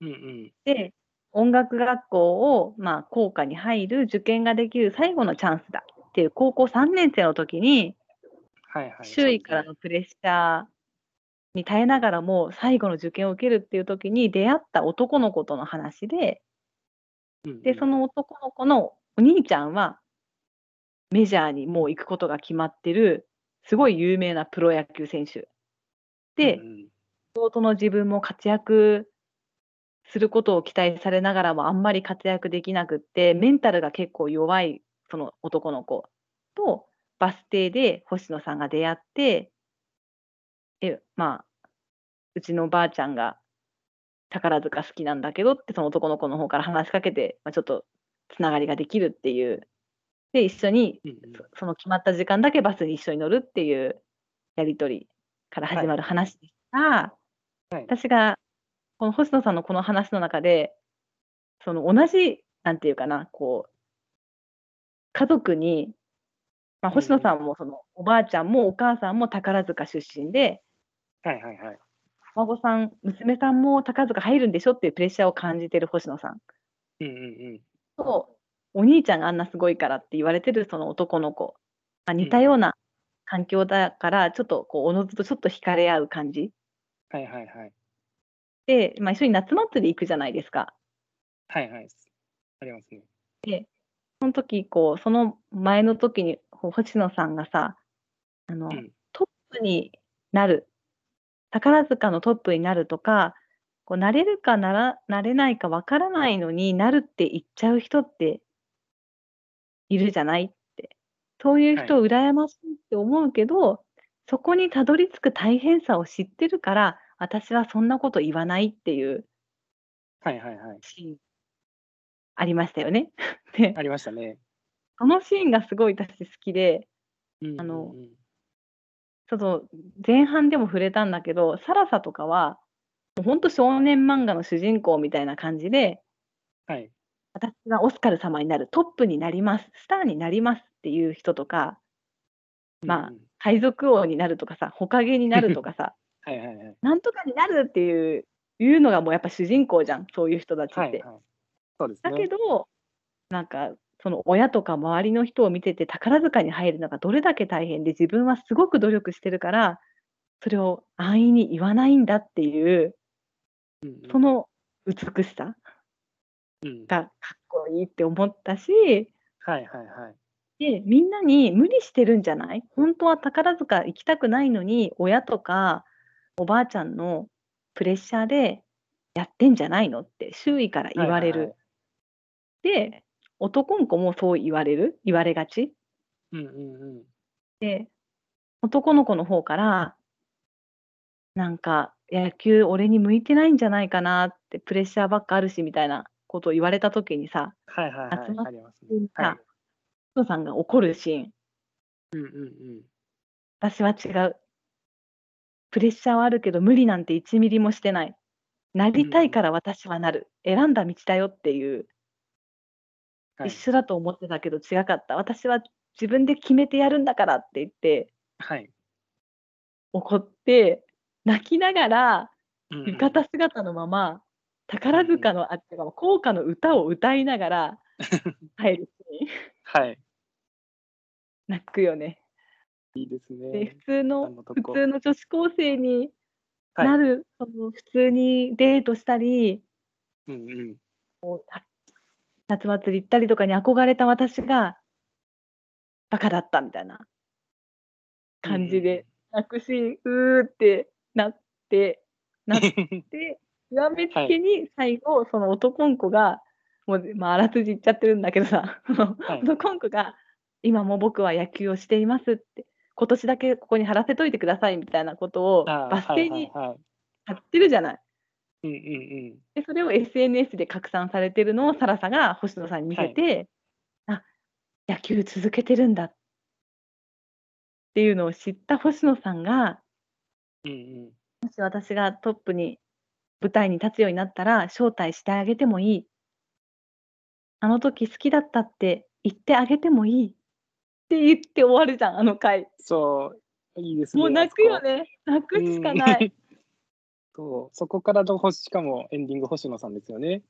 うんうん。で、音楽学校を、まあ、校歌に入る受験ができる最後のチャンスだっていう高校3年生の時に、はいはい。周囲からのプレッシャーに耐えながらも最後の受験を受けるっていう時に出会った男の子との話で、で、その、の男の子のお兄ちゃんはメジャーにもう行くことが決まってるすごい有名なプロ野球選手。でう、ん弟の自分も活躍することを期待されながらもあんまり活躍できなくって、メンタルが結構弱いその男の子とバス停で星野さんが出会って、え、まあ、うちのばあちゃんが宝塚好きなんだけどってその男の子の方から話しかけて、まあ、ちょっとつながりができるっていう。で、一緒にそその決まった時間だけバスに一緒に乗るっていうやり取りから始まる話でした。はい私がこの星野さんのこの話の中でその同じなんていうかなこう家族に、まあ、うん星野さんもそのおばあちゃんもお母さんも宝塚出身ではいはいはい。お孫さん娘さんも宝塚入るんでしょっていうプレッシャーを感じてる星野さんうんうんうん。とお兄ちゃんがあんなすごいからって言われてるその男の子、まあ、似たような環境だからちょっとこうおのずとちょっと惹かれ合う感じはいはいはい。で、まあ、一緒に夏祭り行くじゃないですか。はいはい。ありますね。で、その時こうその前の時に星野さんがさあの、うん。トップになる宝塚のトップになるとかこうなれるかならなれないかわからないのになるって言っちゃう人っているじゃないって。そういう人羨ましいって思うけど、そこにたどり着く大変さを知ってるから私はそんなこと言わないっていう。はいはいはい。ありましたよね。[laughs] でありましたね。そのシーンがすごい私好きでうんあのうんうんちょっと前半でも触れたんだけど、サラサとかは、もう本当少年漫画の主人公みたいな感じで、はい。私がオスカル様になる、トップになります、スターになりますっていう人とか、まあ海賊王になるとかさ、ほかげになるとかさ、[laughs] はいはいはい。なんとかになるっていういうのがもうやっぱ主人公じゃん、そういう人たちって。はいはい。そうですだけね。ど、なんか、その親とか周りの人を見てて宝塚に入るのがどれだけ大変で、自分はすごく努力してるから、それを安易に言わないんだっていう、うんうんその美しさうんがかっこいいって思ったし、はいはいはい。で、みんなに無理してるんじゃない？本当は宝塚行きたくないのに、親とかおばあちゃんのプレッシャーでやってんじゃないのって周囲から言われる。はいはいはいで、男の子もそう言われる？言われがち？うんうんうん。で、男の子の方から、なんか野球俺に向いてないんじゃないかなってプレッシャーばっかあるしみたいなことを言われた時にさ、はいはいはい。集まっありますてね。さはい。さんが怒るシーン。うんうんうん。私は違う。プレッシャーはあるけど無理なんて1ミリもしてない。なりたいから私はなる。選んだ道だよっていう、はい一緒だと思ってたけど違かった。私は自分で決めてやるんだからって言ってはい。怒って泣きながらうんうん浴衣姿のまま宝塚のあってか校歌の歌を歌いながら [laughs] 入るシーンはい。泣くよね。いいですでね普。通あの普通の女子高生にはいなる、その普通にデートしたりうんうん。夏祭り行ったりとかに憧れた私がバカだったみたいな感じで泣くシーン、うーってなってなっ。て [laughs] 極めつけに最後、その男の子がもう、まあ、あらすじ言っちゃってるんだけどさ、はい [laughs] 男の子が今も僕は野球をしていますって今年だけここに貼らせといてくださいみたいなことをバス停に。貼ってるじゃない。うんうんでそれを SNS で拡散されてるのをサラサが星野さんに見せて、あ野球続けてるんだっていうのを知った星野さんがうん。うんうん。もし私がトップに舞台に立つようになったら招待してあげてもいいあの時好きだったって言ってあげてもいいって言って終わるじゃんあの回そう、いいですね。もう泣くよ。ね泣くしかないうん。そう、そこからの星、しかもエンディング星野さんですよね。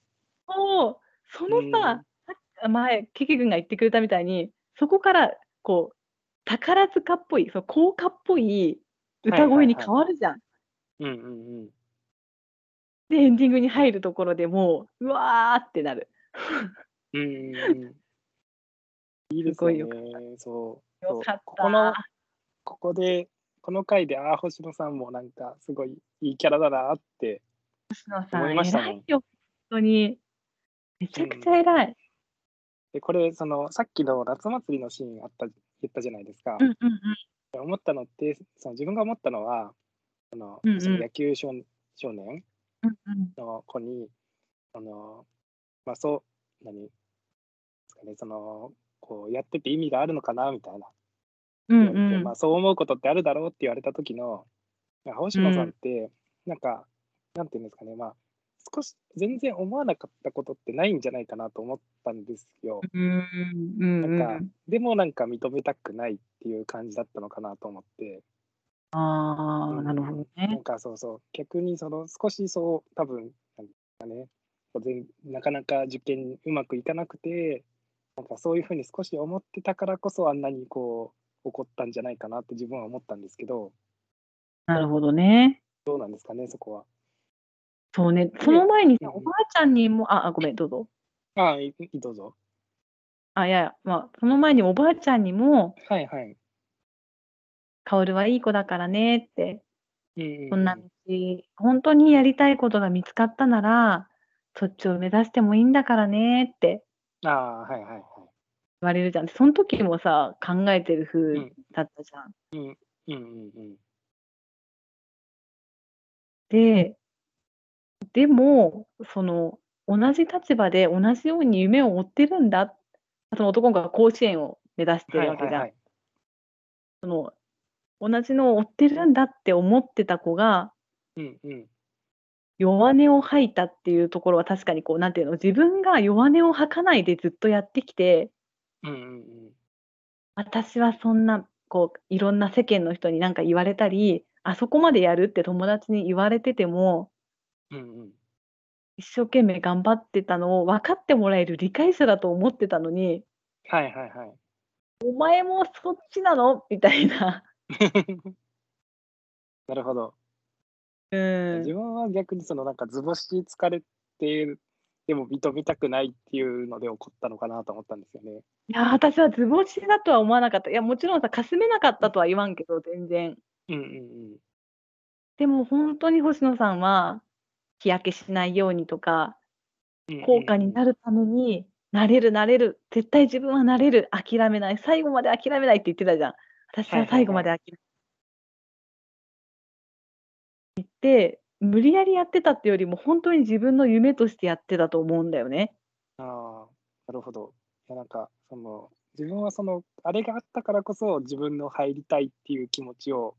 もうそのうんさ、さっき前ケケ君が言ってくれたみたいにそこからこう宝塚っぽいそう効果っぽい歌声に変わるじゃん。うんうんうん。でエンディングに入るところでもううわーってなる。うんうんうん。いいですすごいよかっ。そう。そうよかった。ここの、ここで、この回で、ああ、星野さんもなんか、すごいいいキャラだなって星野さん思いましたもん偉いよ本当にめちゃくちゃ偉い。で、これ、その、さっきの夏祭りのシーンあった、言ったじゃないですか。うんうんうん思ったのって、その自分が思ったのは、その、うんうんその野球少少年うんうんの子に、あの、まあ、そう、何ですかね、その、こう、やってて意味があるのかな、みたいな。うんうん。まあ、そう思うことってあるだろうって言われた時の、まあ星野さんって、なんか、なんていうんですかね、まあ、少し全然思わなかったことってないんじゃないかなと思ったんですよ。うんうんうんなんか、でもなんか認めたくないっていう感じだったのかなと思って、ああなるほどなんね。かそうそう、逆にその少しそう、多分なんかね、なかなか受験うまくいかなくて、なんかそういうふうに少し思ってたからこそあんなにこう怒ったんじゃないかなって自分は思ったんですけど、なるほどね。どうなんですかね、そこは。そうね、その前にさ、うんおばあちゃんにも、あ、あごめん、どうぞ。ああ、いいどうぞ。あ、いやいや、まあ、その前におばあちゃんにも、はいはい。薫はいい子だからねって、そんな道、本当にやりたいことが見つかったなら、そっちを目指してもいいんだからねってああ、はいはいはい。言われるじゃん。その時もさ、考えてるう風んだったじゃん。うんうんうん。で、でも、その、同じ立場で同じように夢を追ってるんだ。その男が甲子園を目指してるわけじゃん。はいその同じのを追ってるんだって思ってた子がうんうん。弱音を吐いたっていうところは確かにこうなんていうの？自分が弱音を吐かないでずっとやってきてうんうんうん。私はそんなこういろんな世間の人に何か言われたりあそこまでやるって友達に言われててもうんうん。一生懸命頑張ってたのを分かってもらえる理解者だと思ってたのに、はいはいはい。お前もそっちなの？みたいな。[laughs] なるほど。うん。自分は逆にそのなんか図星疲れてでも認めたくないっていうので怒ったのかなと思ったんですよね。いや、私は図星だとは思わなかった。いや、もちろんさ、かすめなかったとは言わんけど、全然。うんうんでも本当に星野さんは、日焼けしないようにとか、うん。効果になるために、なれるなれる、絶対自分はなれる、諦めない、最後まで諦めないって言ってたじゃん。私は最後まで諦めない。言って、無理やりやってたってよりも、本当に自分の夢としてやってたと思うんだよね。ああ、なるほど。いやなんかその自分はそのあれがあったからこそ自分の入りたいっていう気持ちを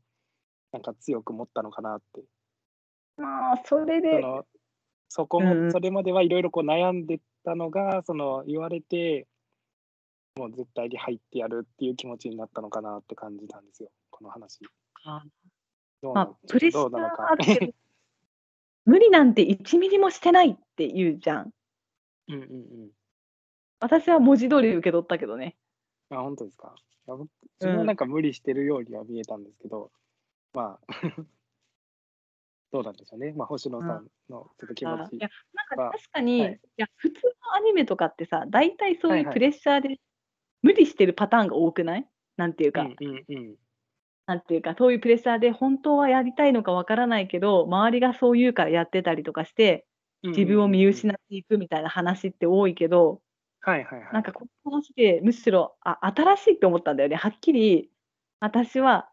なんか強く持ったのかなって。まあ、それそで、のそこもそれまではいろいろこう悩んでたのがその言われてもう絶対に入ってやるっていう気持ちになったのかなって感じたんですよこの話。あどうなまあ、プレッシャーどうなのかはあるけど、無理なんて1ミリもしてないって言うじゃん。うんうんうん。私は文字通り受け取ったけどね。あ、本当ですか？いや僕自分はなんか無理してるようには見えたんですけど、まあ、[laughs] どうなんでしょうね。まあ、星野さんのちょっと気持ちあい。やなんかは確かに、はいい、や普通のアニメとかってさ大体そうはいはいいうプレッシャーで無理してるパターンが多くない？なんていうか、うんうんうん。なんていうかそういうプレッシャーで本当はやりたいのかわからないけど周りがそう言うからやってたりとかして自分を見失っっていくみたいな話って多いけど、はいはいはい。なんかこの話でむしろあ新しいって思ったんだよね。はっきり私は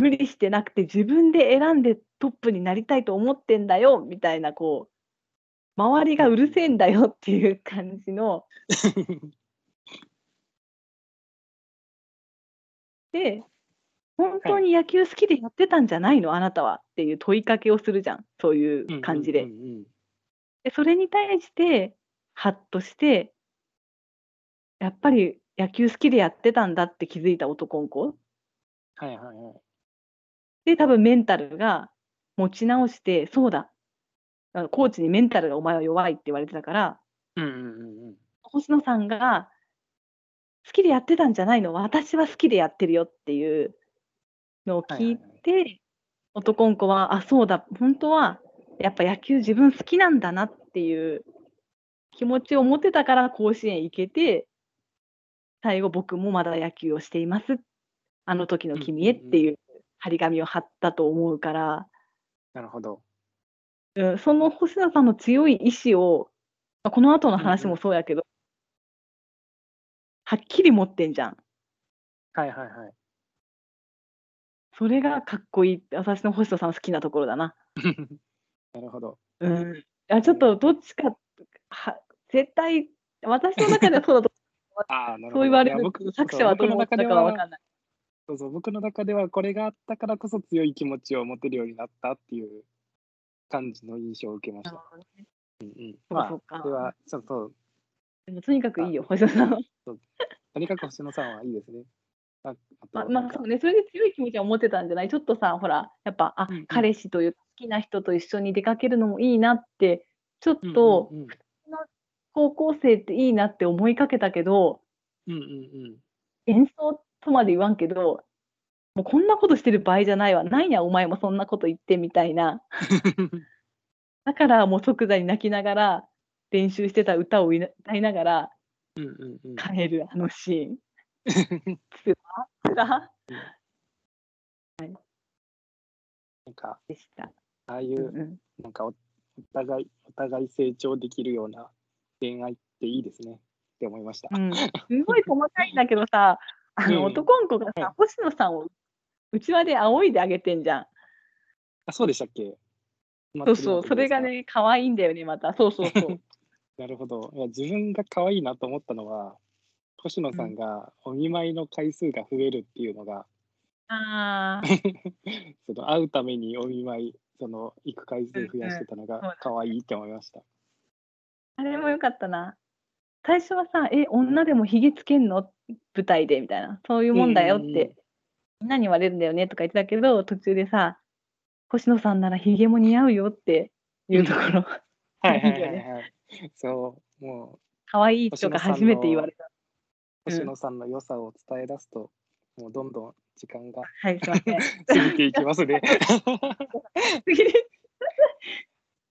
無理してなくて自分で選んでトップになりたいと思ってんだよみたいなこう周りがうるせえんだよっていう感じの。[laughs] で本当に野球好きでやってたんじゃないの？あなたはっていう問いかけをするじゃん。そういう感じでうん。うんうん。うんでそれに対してハッとしてやっぱり野球好きでやってたんだって気づいた男の子。はいはいはい。で多分メンタルが持ち直してそうだ。あのコーチにメンタルがお前は弱いって言われてたからうんうんうんうん。星野さんが好きでやってたんじゃないの？私は好きでやってるよっていうのを聞いて、男の子はあそうだ本当はやっぱ野球自分好きなんだなっていう気持ちを持ってたから甲子園行けて最後僕もまだ野球をしていますあの時の君へっていう張り紙を貼ったと思うから、なるほど。うん、その星野さんの強い意志をまあこの後の話もそうやけど、はっきり持ってんじゃん。はいはいはい。それがかっこいいって私の星野さん好きなところだな。[laughs] なるほど。うん、いやちょっとどっちかは絶対私の中ではそうだと [laughs] ああ、なるほど。そう言われる作者はどう思ったかは分かんない。そうそう僕の中ではこれがあったからこそ強い気持ちを持てるようになったっていう感じの印象を受けました。うんうん、まそうかあ、では、ちょっと、でもとにかくいいよ星野さんは。とにかく星野さんはいいですね。ああままあそうね、それで強い気持ちは持ってたんじゃない？ちょっとさ、ほら、やっぱ、あ、うんうん彼氏という好きな人と一緒に出かけるのもいいなって、ちょっうんうんとうん高校生っていいなって思いかけたけど、うんうんうん。演奏とまで言わんけど、もうこんなことしてる場合じゃないわ。なんや、お前もそんなこと言ってみたいな。[laughs] だからもう即座に泣きながら練習してた歌を歌いながらうんうんうん。帰るあのシーン。つらつらなんか、でした。ああいうう、んなんかお、お互い、お互い成長できるような恋愛っていいですねって思いました。うん、すごい細かいんだけどさ、[laughs] あのうん男の子がさ、星野さんをうちわで仰いであげてんじゃん。あ、そうでしたっけ？そうそう、それが。ね、可愛いんだよね、また。そうそうそう。[laughs] なるほど。いや自分が可愛いなと思ったのは、星野さんがお見舞いの回数が増えるっていうのが、ああ、[laughs] その会うためにお見舞い、その行く回数増やしてたのが可愛いって思いました。あれもよかったな。最初はさ、え、女でもひげつけんの？舞台でみたいな、そういうもんだよっうんうんうん。て、みんなに言われるんだよねとか言ってたけど、途中でさ、星野さんならひげも似合うよっていうところ、はいはいはいはい。[laughs] そう、も可愛いとか初めて言われた。う、星野さんの良さを伝え出すと、もうどんどん時間がはい。[laughs] 過ぎていきますね。[laughs]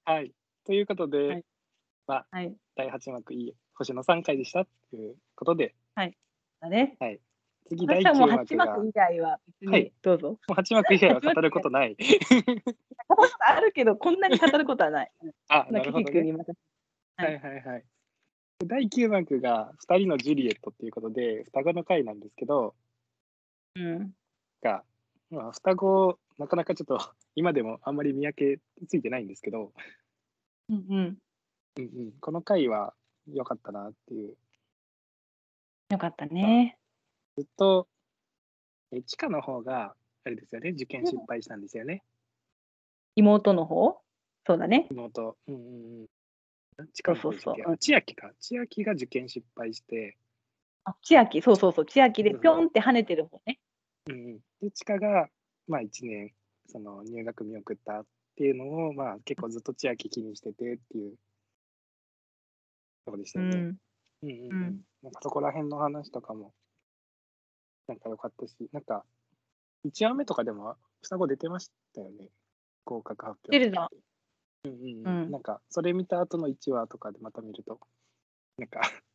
はい。ということで、はいまあ、はい。第8幕いい星野3回でしたということで、だね。次第9私はもう幕8が、も幕以外は別はいにどうぞ。う8幕以外は語ることない。[laughs] あるけど、こんなに語ることはない。あ、まあ、なるほどね。ははいいはいはい。第9幕が2人のジュリエットっていうことで、双子の回なんですけど、うん。が、まあ、双子、なかなかちょっと [laughs] 今でもあんまり見分けついてないんですけど、うんうん。うんうん、この回は良かったなっていう。よかったね。ずっと、え地下の方が、あれですよね、受験失敗したんですよね、妹の方？そうだね。妹。うんうんうん。地下の方でしたっけそうそう千秋か。千秋が受験失敗して、あ、千秋、そうそうそう、千秋でぴょんって跳ねてる方ね。うんうん、で、地下が、まあ1年、その入学見送ったっていうのを、まあ結構ずっと千秋気にしててっていうとこでしたよね。うん。うんうんううんん。なんかそこら辺の話とかも、なんか良かったし、なんか、1話目とかでも双子出てましたよね。合格発表。出るな。うんうんううんん。なんか、それ見た後の1話とかでまた見ると、なんか、[laughs]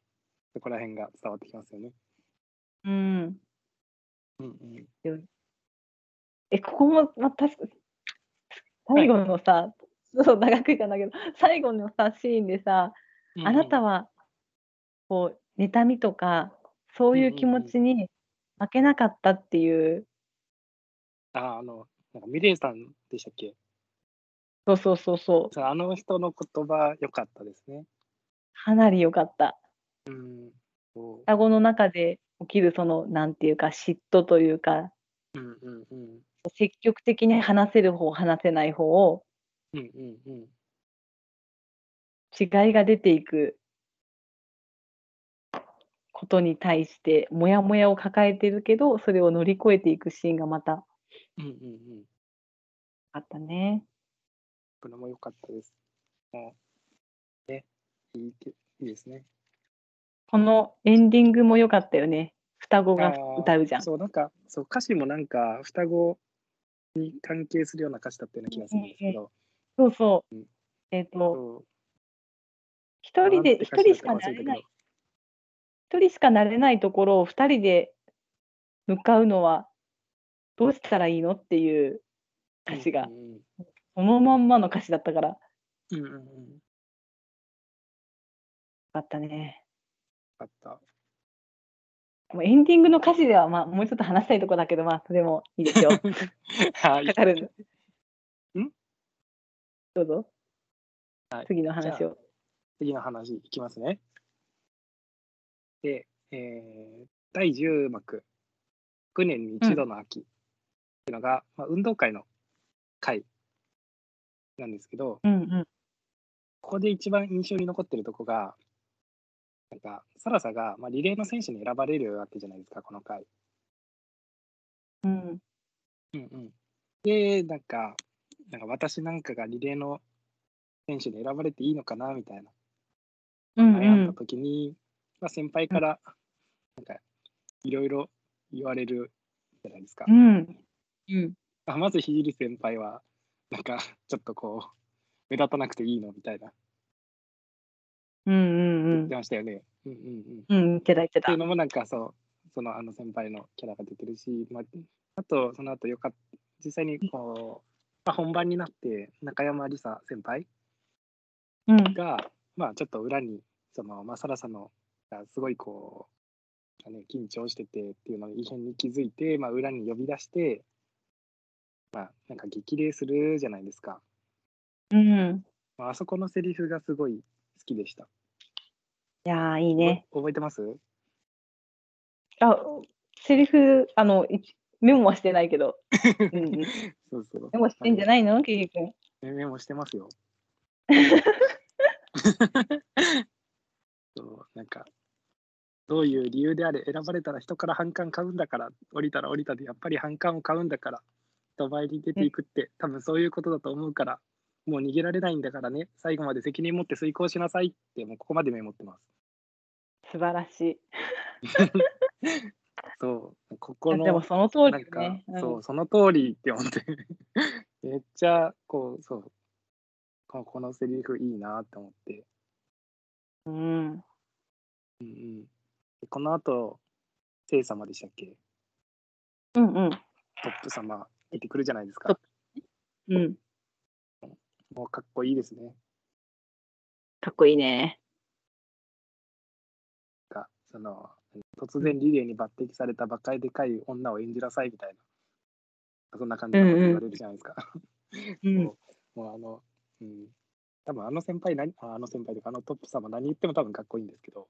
そこら辺が伝わってきますよね。うん。うんうん。え、ここも、まあ、確か最後のさ、そう、長くいかんだけど、最後のさ、シーンでさ、あなたは、は、こう、妬みとか、そういう気持ちに負けなかったっていう、あ、あの、なんかミレイさんでしたっけ？そうそうそうそう、あの人の言葉良かったですね。かなり良かった。うん。双子の中で起きる、その、なんていうか、嫉妬というか、うんうんうん。積極的に話せる方、話せない方を、うんうんうん。違いが出ていくことに対して、モヤモヤを抱えてるけど、それを乗り越えていくシーンがまたうんうんうん。あったね。これも良かったです。もう、ね、いいけいいですね。このエンディングも良かったよね。双子が歌うじゃん。そう、なんか、そう、歌詞もなんか、双子に関係するような歌詞だったような気がするんですけど、そうそううん。えっ、と、そう一人で、一人したかなれない、一人しかなれないところを二人で向かうのはどうしたらいいのっていう歌詞がう、んそのまんまの歌詞だったから、ようんうん。うんうんうん。かったね。あった。もうエンディングの歌詞では、まあ、もうちょっと話したいとこだけど、まあ、それもいいですよ。[laughs] はいか。かるん？どうぞ。はい次の話を。次の話いきますね。で、えー第10幕、6年に一度の秋っていうのが、まあ、運動会の会なんですけど、うんうん。ここで一番印象に残ってるとこが、なんか、サラサが、まあ、リレーの選手に選ばれるわけじゃないですか、この回。うんうんうん、で、なんか、なんか私なんかがリレーの選手に選ばれていいのかなみたいな悩んだん。時に、まあ、先輩からなんかいろいろ言われるじゃないですか。うん。うん。あまずひじり先輩はなんかちょっとこう目立たなくていいのみたいなうんうんうん言って。ましたよね。うんうんうん、っうん、言ってた言ってたていう。のもなんかそうそのあの先輩のキャラが出てるし、まあ、あとその後よかった実際にこう、まあ、本番になって中山梨沙先輩うん。が、まあ、ちょっと裏にその、まあ、サラさんのがすごいこう、ね、緊張しててっていうのを異変に気づいて、まあ、裏に呼び出して、まあ、なんか激励するじゃないですか。うん。まああそこのセリフがすごい好きでした。いやー、いいね。お覚えてます？あ、セリフ、あの、いメモはしてないけど。[laughs] うんうん。そうそう。メモしてんじゃないの？キリ君。メメモしてますよ。そうなんかどういう理由であれ選ばれたら人から反感買うんだから降りたら降りたでやっぱり反感を買うんだから人前に出ていくって多分そういうことだと思うからもう逃げられないんだからね、最後まで責任持って遂行しなさいって、もうここまでメモってます。素晴らしい。[laughs] そう、ここの、でもその通なんか、りね。うんそう、その通りって思って、[laughs] めっちゃ、こう、そう、ここのセリフいいなって思って、うん。うんうん。でこの後、聖様でしたっけ？うんうん。トップ様出てくるじゃないですか。うん。もうかっこいいですね。かっこいいね。がその突然リレーに抜擢されたバカでかい女を演じなさいみたいな、そんな感じのこと言われるじゃないですか。うん。[laughs] もうもうあの、うん、多分あの先輩何、ああの先輩とかあのトップ様何言っても多分かっこいいんですけど。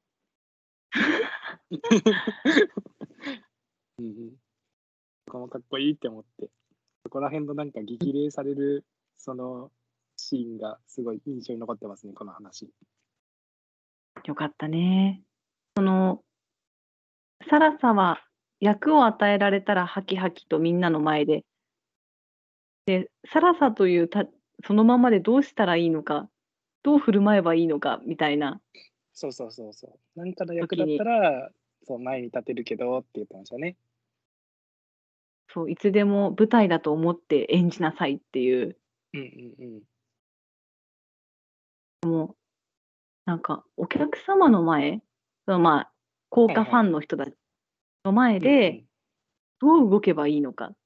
[laughs] うんうん。ここもかっこいいって思って、そこら辺のなんか激励されるそのシーンがすごい印象に残ってますね、この話。よかったね。その、サラサは役を与えられたらハキハキとみんなの前で、で、サラサというたそのままでどうしたらいいのか、どう振る舞えばいいのかみたいな、そうそうそうそう。なんかの役だったら、そう前に立てるけどって言ってましたね。そういつでも舞台だと思って演じなさいっていう、うんうんうん。なんかお客様の前、そのまあ、効果ファンの人たちの前で、どう動けばいいのかっ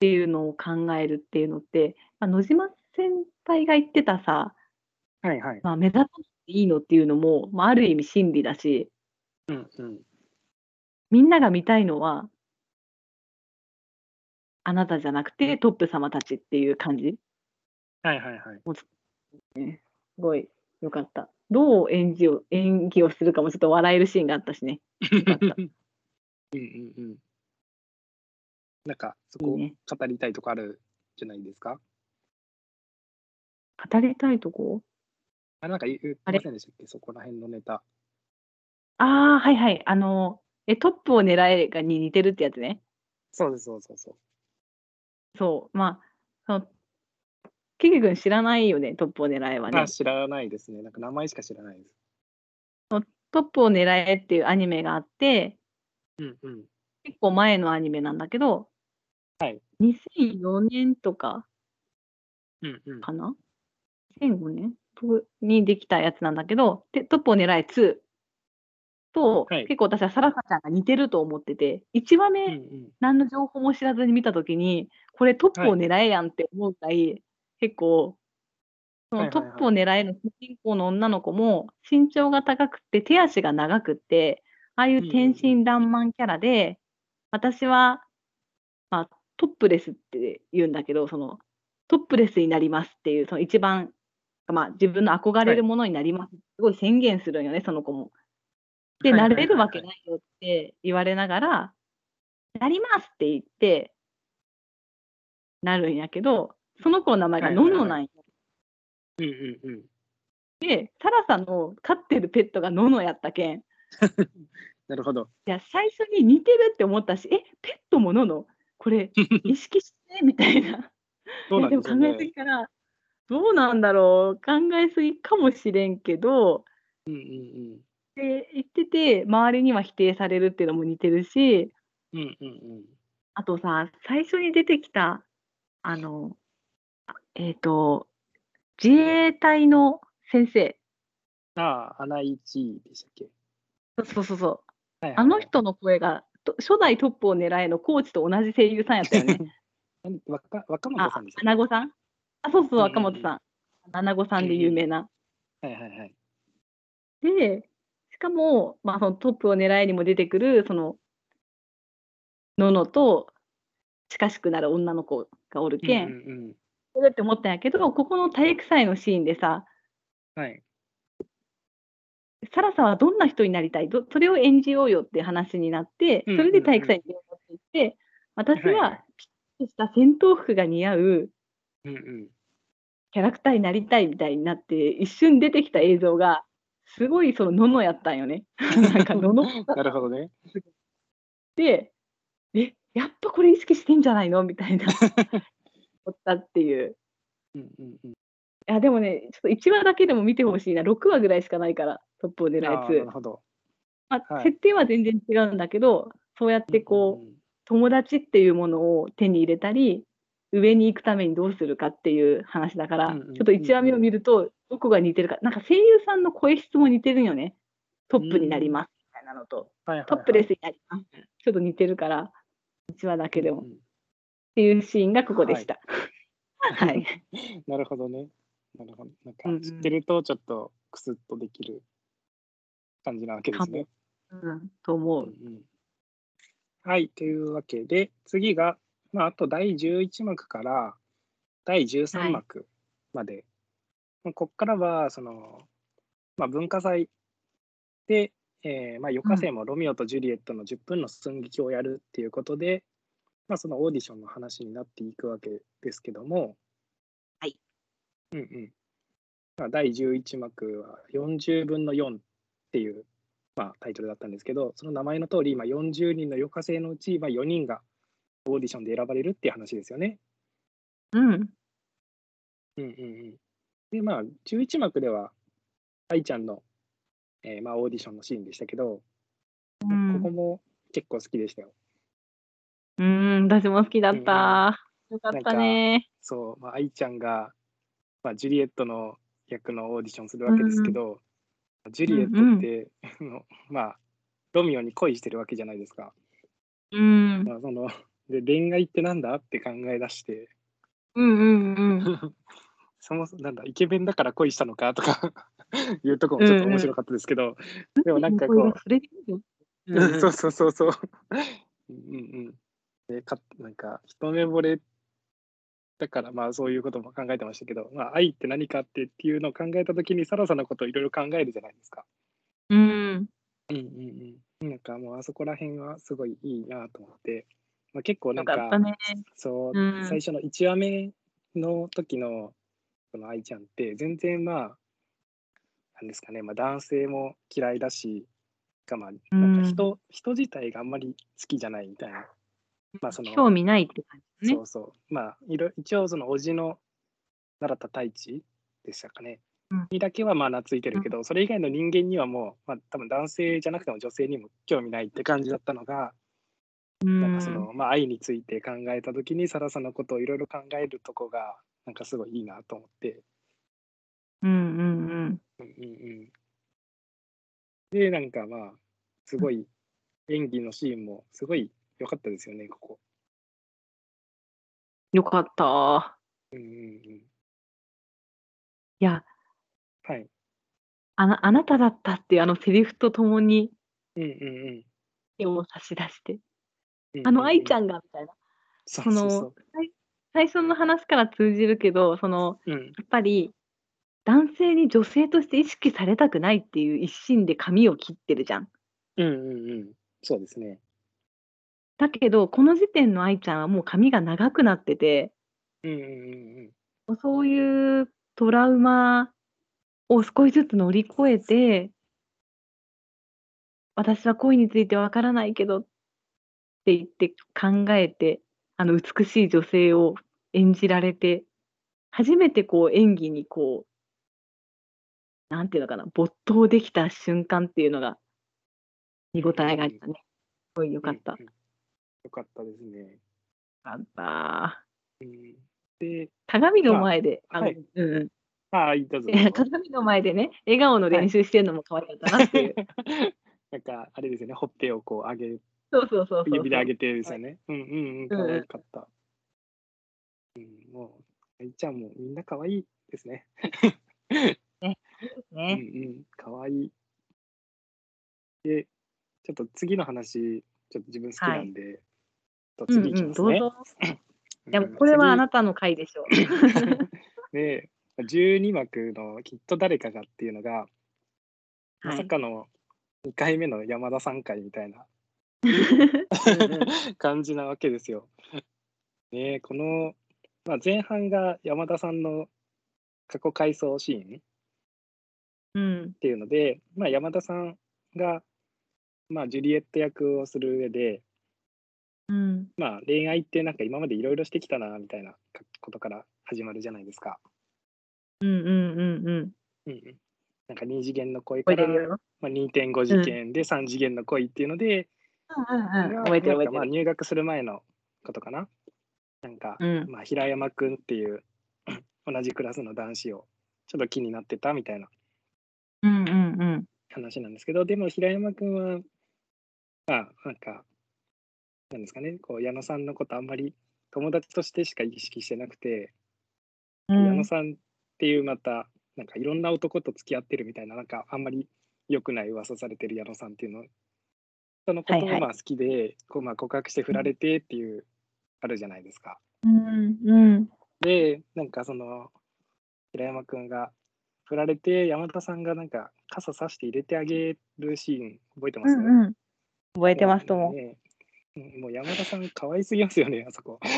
ていうのを考えるっていうのって、まあ、野島先輩が言ってたさ、はいはい。まあ、目立たなくていいのっていうのも、まあ、ある意味真理だし、うんうん。みんなが見たいのは、あなたじゃなくてトップ様たちっていう感じ？はいはいはい。すごいよかった。どう演じを演技をするかもちょっと笑えるシーンがあったしね。かった [laughs] うんうんうん。なんか、そこいいね語りたいとこあるじゃないですか？語りたいとこ？あ、なんか言言ってませんでしたっけ？そこら辺のネタ。ああ、はいはい。あの、え、トップを狙えがに似てるってやつね。そうです、そうそうそう。そう、まあ、その、キキ君知らないよね、トップを狙えはねあ、。知らないですね。なんか名前しか知らないです。トップを狙えっていうアニメがあって、うんうん。結構前のアニメなんだけど、はい。2004年とかうんうん。かな ?2005 年とにできたやつなんだけど、でトップを狙え2と、はい結構私はサラサちゃんが似てると思ってて、1話目、うんうん。何の情報も知らずに見たときに、これトップを狙えやんって思うくらい、結構、そはいはいはい。のトップを狙えの主人公の女の子も身長が高くて手足が長くって、ああいう天真爛漫キャラで、私は、まあ、トップレスって言うんだけど、そのトップレスになりますっていう、その一番、まあ、自分の憧れるものになります、すごい宣言するんよね、その子も。で、はいはいはいはい。なれるわけないよって言われながら、なりますって言って、なるんやけど、その子の名前がはいはいはいノノなんよ。うんうんうん。で、サラさんの飼ってるペットがノノやったけん、い [laughs] なるほど。や、最初に似てるって思ったし、え、ペットもノノこれ、[laughs] 意識して？みたいな。そうなんでも考えす。ぎから、どうなんだろう、考えすぎかもしれんけど、うんうんで言ってて、周りには否定されるっていうのも似てるし、うん。うんうんうん。あとさ、最初に出てきた、あの、あえっ、と、自衛隊の先生、ああ、穴一でしたっけ？そうそうそうはいはいはいあの人の声が、と初代トップを狙えのコーチと同じ声優さんやったよね。[laughs] 何若若本あさんでし、たっアナゴさん？あ、そうそう、若本さん。アナゴさんで有名な。けはいはいはい。で、しかも、まあ、そのトップを狙えにも出てくる、その、ののと近しくなる女の子がおるけん、うんうんうん。それって思ったんやけど、ここの体育祭のシーンでさ、はい。サラさんはどんな人になりたい？どそれを演じようよって話になって、うんそれで体育祭に出ようって言って、私はピッとした戦闘服が似合う。キャラクターになりたいみたいになって、一瞬出てきた映像が、すごいそのののやったんよね。[laughs] なんかののなるほどね。で、え、やっぱこれ意識してんじゃないの？みたいな [laughs] 思ったっていう。うんうんうん。いや、でもね、ちょっと1話だけでも見てほしいな。6話ぐらいしかないから、トップを狙うあやつーなる。ほど。まあ、はい設定は全然違うんだけど、そうやってこう、友達っていうものを手に入れたり、上に行くためにどうするかっていう話だから、うんうんうんちょっと1話目を見ると、どこが似てるか、なんか声優さんの声質も似てるよね。トップになりますみたいなのと、はいはいはいトップレスになります。ちょっと似てるから、1話だけでも。っうんていうシーンがここでした。はい。[laughs] なるほどね。なるほど。なんか知ってるとちょっとクスッとできる感じなわけですね。うん、と思う。うんうんはい、というわけで、次が、まあ、あと第11幕から第13幕まで。まあここからは、その、まあ、文化祭で、えーまあ、余暇生もロミオとジュリエットの10分の寸劇をやるっていうことで、まあ、そのオーディションの話になっていくわけですけども、はい。うんうん。まあ、第11幕は40分の4っていう、まあ、タイトルだったんですけど、その名前の通り、今40人の余暇生のうち、まあ、4人がオーディションで選ばれるっていう話ですよね。うん。うんうんうん。で、まあ、11幕では、愛ちゃんの、えーまあ、オーディションのシーンでしたけど、うんここも結構好きでしたよ。うん、私も好きだった。よかったね。そう、まあ、愛ちゃんが、まあ、ジュリエットの役のオーディションするわけですけど、ジュリエットって、あのまあ、ロミオに恋してるわけじゃないですか。うん。まあ、そので恋愛ってなんだって考え出して、うんうんうん。[laughs] そもそもなんだイケメンだから恋したのかとか [laughs] いうとこもちょっと面白かったですけど、でもなんかこう。うん [laughs] そうそうそうそう。うんうんうん。でかなんか一目惚れだからまあそういうことも考えてましたけど、まあ愛って何かってっていうのを考えたときにサラサのことをいろいろ考えるじゃないですか。うん。うんうんうん。なんかもうあそこら辺はすごいいいなと思って、まあ、結構なんか。そう、うん最初の1話目の時のその愛ちゃんって全然まあなんですかね、まあ、男性も嫌いだしがまあなんか人,、人自体があんまり好きじゃないみたいな。まあその興味ないって感じねそ。うそう。まあいろ一応その叔父の奈良田太一でしたかね。うんにだけはまあ懐いてるけど、それ以外の人間にはもう、まあ、多分男性じゃなくても女性にも興味ないって感じだったのが、うんなんかその、まあ、愛について考えた時にサラさんのことをいろいろ考えるとこがなんかすごいいいなと思って、うんうんうん。うんうんうん、でなんかまあすごい演技のシーンもすごい良かったですよねここ。よかった。うんうんうん、いや、はい。あなあなただったっていうあのセリフとともにうんうんうん手を差し出して、うんうんうん、あの愛ちゃんがみたいな。その最最初の話から通じるけど、その。うんやっぱり男性に女性として意識されたくないっていう一心で髪を切ってるじゃん。うんうんうん。そうですね。だけど、この時点の愛ちゃんはもう髪が長くなってて、うんうんうんそういうトラウマを少しずつ乗り越えて、私は恋についてわからないけどって言って考えて、あの美しい女性を演じられて、初めてこう演技にこう、なんていうのかな、没頭できた瞬間っていうのが見応えがあったね。すごいよかった。うんうんよかったですね。よかった。うん、で、鏡の前で、あのまあはいうんうんああ、いいどうぞいや [laughs] 鏡の前でね、笑顔の練習してるのも可愛かったなっていう。[laughs] なんか、あれですよね、ほっぺをこう上げ、そうそうそうそう。指で上げてですよね。うんうんうん、可愛かった。うん、もう、愛ちゃんもみんな可愛いですね。[laughs] うんうね。ん、可愛い。で、ちょっと次の話、ちょっと自分好きなんで、とうん次いきますね。うん、どうぞ。うんいや、これはあ次なたの回でしょう。で、12幕 [laughs] のきっと誰かがっていうのが、まはいさかの2回目の山田さん回みたいな [laughs] 感じなわけですよ。ねえこの、まあ、前半が山田さんの過去回想シーンっうん。ていうので、まあ、山田さんが、まあ、ジュリエット役をする上で、うん。まあ、恋愛ってなんか今までいろいろしてきたなみたいなことから始まるじゃないですか。うんうんうんうん。うんうん、なんか2次元の恋から。まあ、2.5次元で3次元の恋っていうので、まある。入学する前のことかな。なんか、うん。まあ、平山くんっていう [clears throat] 同じクラスの男子をちょっと気になってたみたいなうんうんうん。話なんですけど、でも平山くんは、まあ、なんか、なんですかね、こう矢野さんのことあんまり友達としてしか意識してなくて、うん矢野さんっていうまた、なんかいろんな男と付き合ってるみたいな、なんかあんまり良くない噂されてる矢野さんっていうの、そのことはいはいがまあ好きで、こうまあ告白して振られてっていう、あるじゃないですか。うんうん。で、なんかその、平山くんが振られて、山田さんがなんか傘さして入れてあげるシーン、覚えてます、うんうん。覚えてますとも。ねうんもう山田さん、可愛すぎますよね、あそこ。[laughs]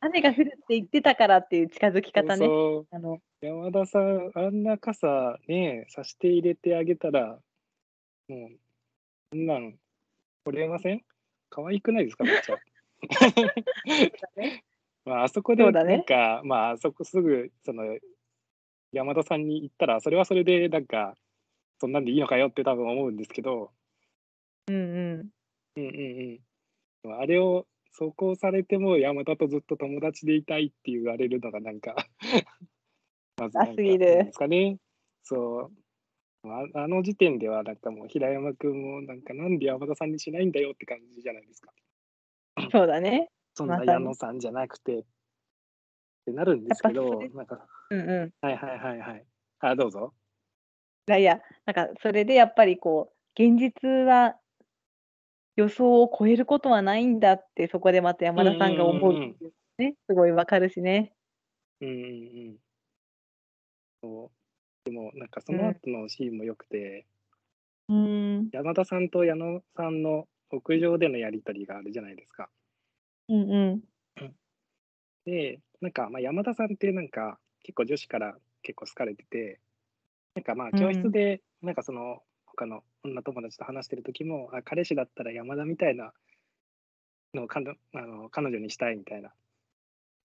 雨が降るって言ってたからっていう近づき方ね。あの山田さん、あんな傘ね、さして入れてあげたら、もう、そんなん、来れません？可愛くないですか、めっちゃ。[laughs] まあ、あそこで、なんか、まあ、あそこすぐ、その、山田さんに言ったら、それはそれで、なんか、そんなんでいいのかよって多分思うんですけど、うんうん。うんうんうん。あれを走行されても山田とずっと友達でいたいって言われるのがなんかまずなんかあすぎるなんですかね。そう。ああの時点ではなんかもう平山くんもなんかなんで山田さんにしないんだよって感じじゃないですか。そうだね。[laughs] そんな矢野さんじゃなくてってなるんですけどなんか、うんうん。はいはいはいはい。あ、どうぞ。いやいや、なんかそれでやっぱりこう、現実は予想を超えることはないんだって、そこでまた山田さんが思ううんうんうんすごいわかるしね。うんうんうん。そうでもなんかその後のシーンも良くて、うん。山田さんと矢野さんの屋上でのやり取りがあるじゃないですか。うんうん。で、なんかまあ山田さんってなんか結構女子から結構好かれてて、なんかまあうん教室でなんかその他の女友達と話してる時も、あ彼氏だったら山田みたいなのを彼女あの彼女にしたいみたいな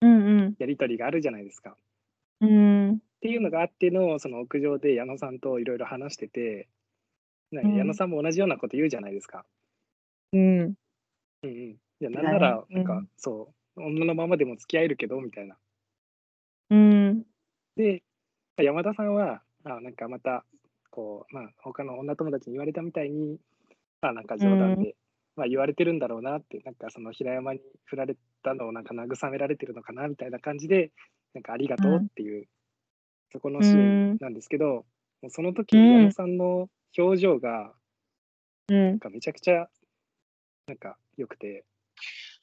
うんうん。やり取りがあるじゃないですか。っうん。ていうのがあってのその屋上で矢野さんといろいろ話してて、なんかうん矢野さんも同じようなこと言うじゃないですか。うん。うんうん。じゃあなんなら、うなんんか、そう、女のままでも付き合えるけど、みたいな。うん。で、山田さんは、あなんかまた、こう、まあ、他の女友達に言われたみたいに、まあ、なんか冗談で、まあ、言われてるんだろうなって、なんかその平山に振られたのをなんか慰められてるのかな、みたいな感じで、なんかありがとうっていう、そこのシーンなんですけど、もうその時、うん矢野さんの表情が、うんなん。かめちゃくちゃ、なんか良くて。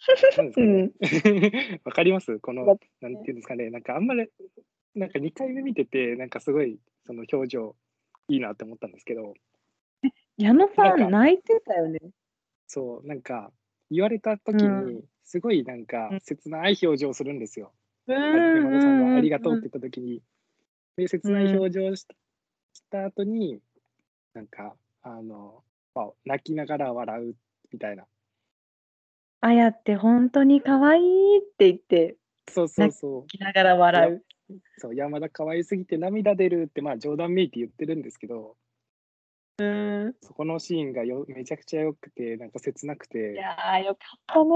[laughs] わかります？このわ、なんていうんですかね、なんかあんまり、なんか2回目見てて、なんかすごい、その表情、いいなって思ったんですけど、矢野さなん泣いてたよね。そう、なんか、言われた時うに、すごいなんかうん、切ない表情するんですよ。うん。山田さんがありがとうってん言った時に、で、切ない表情をしした後に、なんか、あの、まあ、泣きながら笑うみたいな。あやって本当に可愛いって言って、そうそうそう。泣きながら笑う。そう山田可愛すぎて涙出るってまあ冗談めいて言ってるんですけどうん。そこのシーンがよめちゃくちゃ良くてなんか切なくいてやー、よかったね。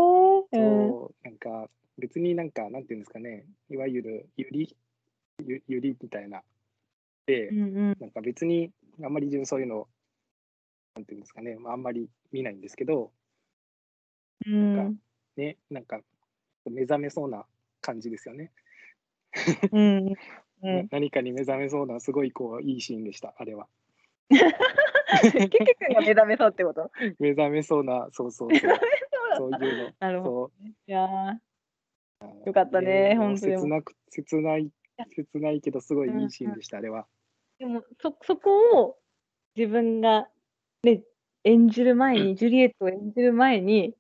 うん。そうなんか別になんかなんていうんですかねいわゆるゆりゆゆりみたいなでうんうん。なんか別にあんまり自分そういうのなんていうんですかね、まあ、あんまり見ないんですけどうん。ねなんか目覚めそうな感じですよね、うん。う [laughs] なん何かに目覚めそうなすごいこういいシーンでしたあれは。結局が目覚めそうってこと？目覚めそうなそうそうそう。そういうの。なるほど。いやー。よかったねもう本当に。切なく、切ないや、切ないけど、すごいうんいいシーンでした、あれは。でもそそこを自分が、ね、演じる前に、ジュリエットを演じる前に、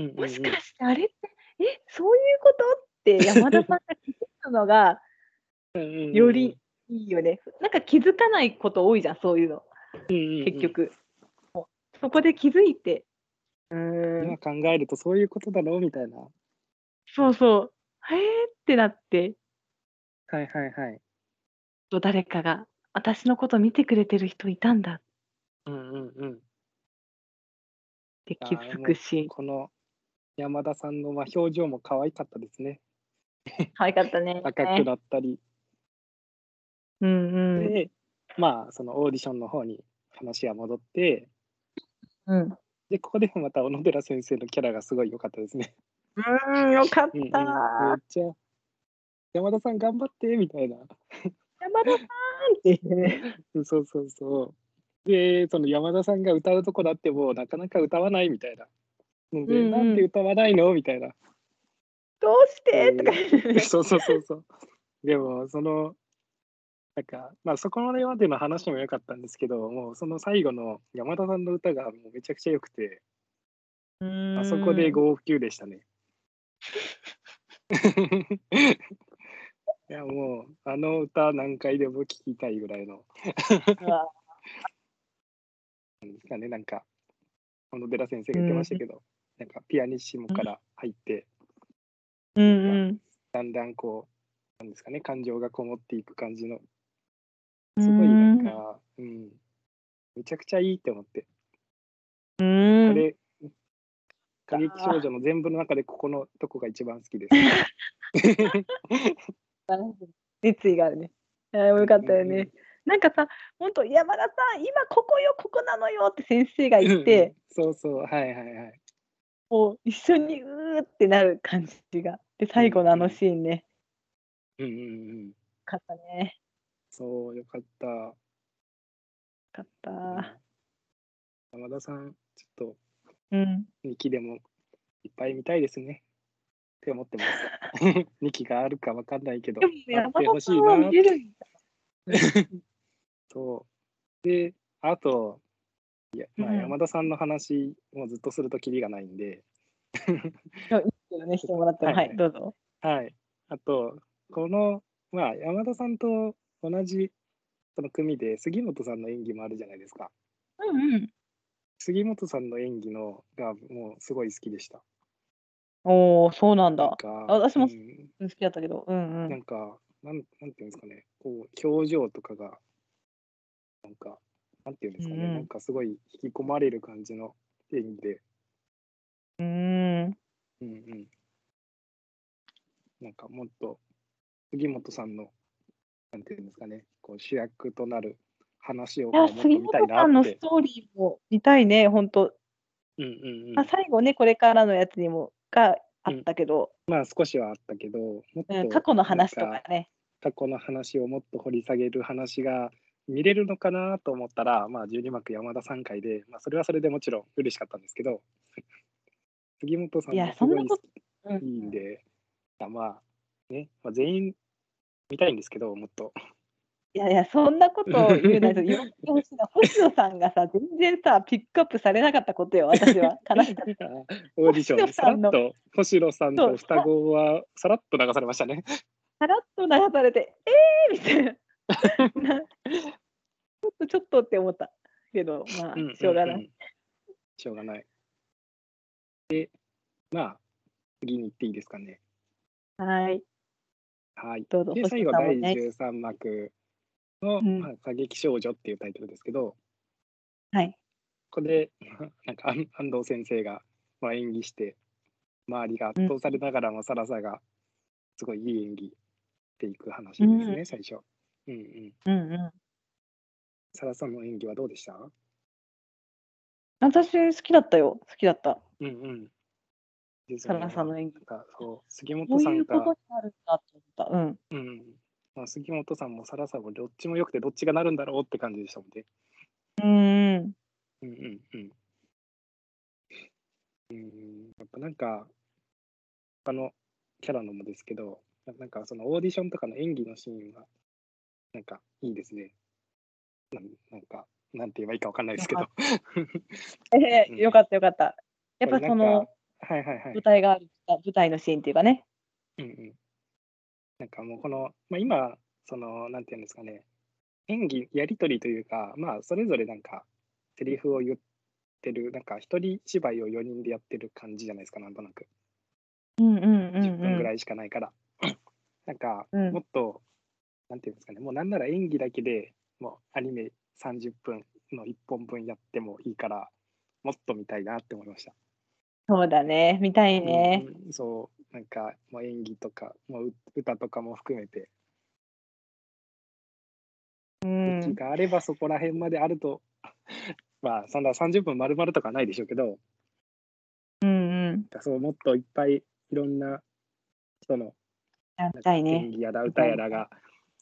うんうんうん。もしかしてあれって、え、そういうこと？って山田さんが気づいたのが、うんうんうん。よりいいよね。なんか気づかないこと多いじゃん、そういうの、うんうんうん。結局。そこで気づいて、うーん、今考えるとそういうことだろうみたいな。そうそう、へーってなって、はいはいはい。と誰かが私のこと見てくれてる人いたんだ。っうんうんうん。て気づくし、この山田さんのまあ表情も可愛かったですね。可愛かったね。赤くなったり。うんうん。で、まあそのオーディションの方に話が戻って、うん。で、ここでもまた小野寺先生のキャラがすごい良かったですね。うん、よかっうんうん、めた。っちゃ、山田さん頑張ってみたいな。山田さんってね。[laughs] そうそうそう。で、その山田さんが歌うとこだってもなかなか歌わないみたいな。ので、うん。うんなんで歌わないの？みたいな。どうして？とか言って。そうそうそうそう。でも、その、なんか、まあそこまでまでの話も良かったんですけど、もうその最後の山田さんの歌がもうめちゃくちゃ良くて、あそこで号泣でしたね。[laughs] いやもう、あの歌何回でも聴きたいぐらいの、[laughs] なんですかね、なんか、小野寺先生が言ってましたけど、なんかピアニッシモから入って、うんうん。だんだんこう、なんですかね、感情がこもっていく感じの、すごいなんか、うん、めちゃくちゃいいって思って、うん。これ、過激少女の全部の中でここのとこが一番好きです。[laughs] 熱意があるね。ああ、よかったよね。なんかさ、本当山田さん、今ここよ、ここなのよって先生が言って、そうそう、はいはいはい。もう一緒にうーってなる感じが。で、最後のあのシーンね、うんうんうん。よかったね。そう、よかった。よかった。山田さん、ちょっとうん。2期でもいっぱい見たいですね。って思ってます。[laughs] 2期があるかわかんないけど、でもあ山ってほ田さんはしいな。[laughs] そう。で、あと、いやまあ、うん山田さんの話もずっとするときりがないんで、いやいいけどね、してもらっても。はいはい、どうぞ。はい。あと、この、まあ、山田さんと同じその組で杉本さんの演技もあるじゃないですか。うんうん。杉本さんの演技のがもうすごい好きでした。おお、そうなんだ。なんか、私もうん好きだったけど。うんう。なんんか、なんなんていうんですかね、こう表情とかが、なんか、なんていうんですかね、うんうんなんかすごい引き込まれる感じの演技で、うーん。うんうん。なんかもっと杉本さんの、なんていうんですかね、こう主役となる話を見たいな本さんの。ストーリーも見たいね、本当。うんうんうんまあ、最後ね、これからのやつにもがあったけど、まあ少しはあったけど、もっとうん過去の話とかね。過去の話をもっと掘り下げる話が見れるのかなと思ったら、まあ、12幕山田3回で、まあ、それはそれでもちろん嬉しかったんですけど、[laughs] 杉本さんもすごいいいんで、あまあね、まあ、全員見たいんですけど、もっと。いやいや、そんなことを言うなと言ってほしいな。星野さんがさ、全然さ、ピックアップされなかったことよ、私は。[laughs] 悲しかった。オーディション、さらっと、星野さんと双子はさらっと流されましたね。さらっと流されて、えーみたいな。[laughs] な [laughs] ちょっとって思ったけど、まあ、うんうんうんしょうがない。しょうがない。で、まあ、次に行っていいですかね。はい。はい。どうぞで、星最後、第野さんもね13幕の、うんまあ、過激少女っていうタイトルですけど、はい。ここで、[laughs] なんか安安藤先生が、まあ、演技して、周りが圧倒されながらも、サラサが、すごいいい演技していく話ですね、うん最初。うんうん。うんうん。サラさんの演技はどうでした？私、好きだったよ。好きだった。うんうん。ですサラさんの演技。かそう、杉こ本さんういうことがに、なるんだと思った。うん。うん。まあ、杉本さんもサラさんもどっちも良くてどっちがなるんだろうって感じでしたもんね。うん。うんうんうん。うん、やっぱなんか、他のキャラのもですけど、ななんかそのオーディションとかの演技のシーンは、なんかいいですね。なんなんか、なんて言えばいいかわかんないですけど。[laughs] えうんー、よかったよかった。やっぱそのか、はいはいはい舞。台がある、舞台のシーンっていうかね。うんうん。なんかもうこの、まあ、今、その、なんていうんですかね、演技、やりとりというか、まあ、それぞれなんか、セリフを言ってる、なんか、一人芝居を4人でやってる感じじゃないですか、なんとなく。うんうんうん10分ぐうん。らいしかないから。[clears throat] なんか、うんもっと、なんていうんですかね、もうなんなら演技だけでもうアニメ30分の1本分やってもいいから、もっと見たいなって思いました。そうだね。見たいね。うんそう、なんかもう演技とか、もうう歌とかも含めて、うん。気があればそこら辺まであると、[laughs] まあ、そんな30分丸々とかはないでしょうけど、うんうん。そうもっといっぱいいろんな人の演。技やら歌やらが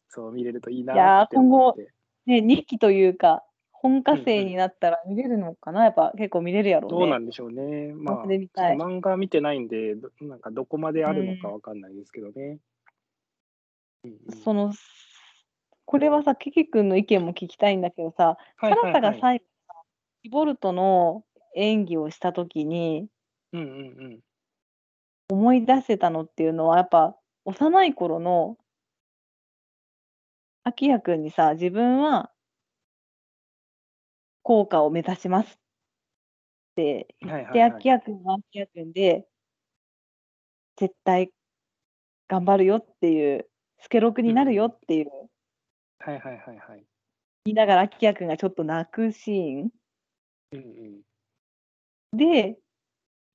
そう見れるといいなって思って。ね、2期というか、本科生になったら見れるのかな、やっぱ結構見れるやろうね。どうなんでしょうね。まあ、漫画見てないんで、どなんかどこまであるのかわかんないですけどね。うんうんその、これはさ、キキ君の意見も聞きたいんだけどさ、はいはいサラサがはい最後さ、キボルトの演技をしたときにうんうんうん。思い出せたのっていうのは、やっぱ幼い頃の、アキヤ君にさ、自分は効果を目指しますってで、はいはいはい。アキヤ君はアキヤ君で、絶対頑張るよっていう、スケロクになるよっていう、はいはいはいはい。言いながらアキヤ君がちょっと泣くシーンうんうん。で、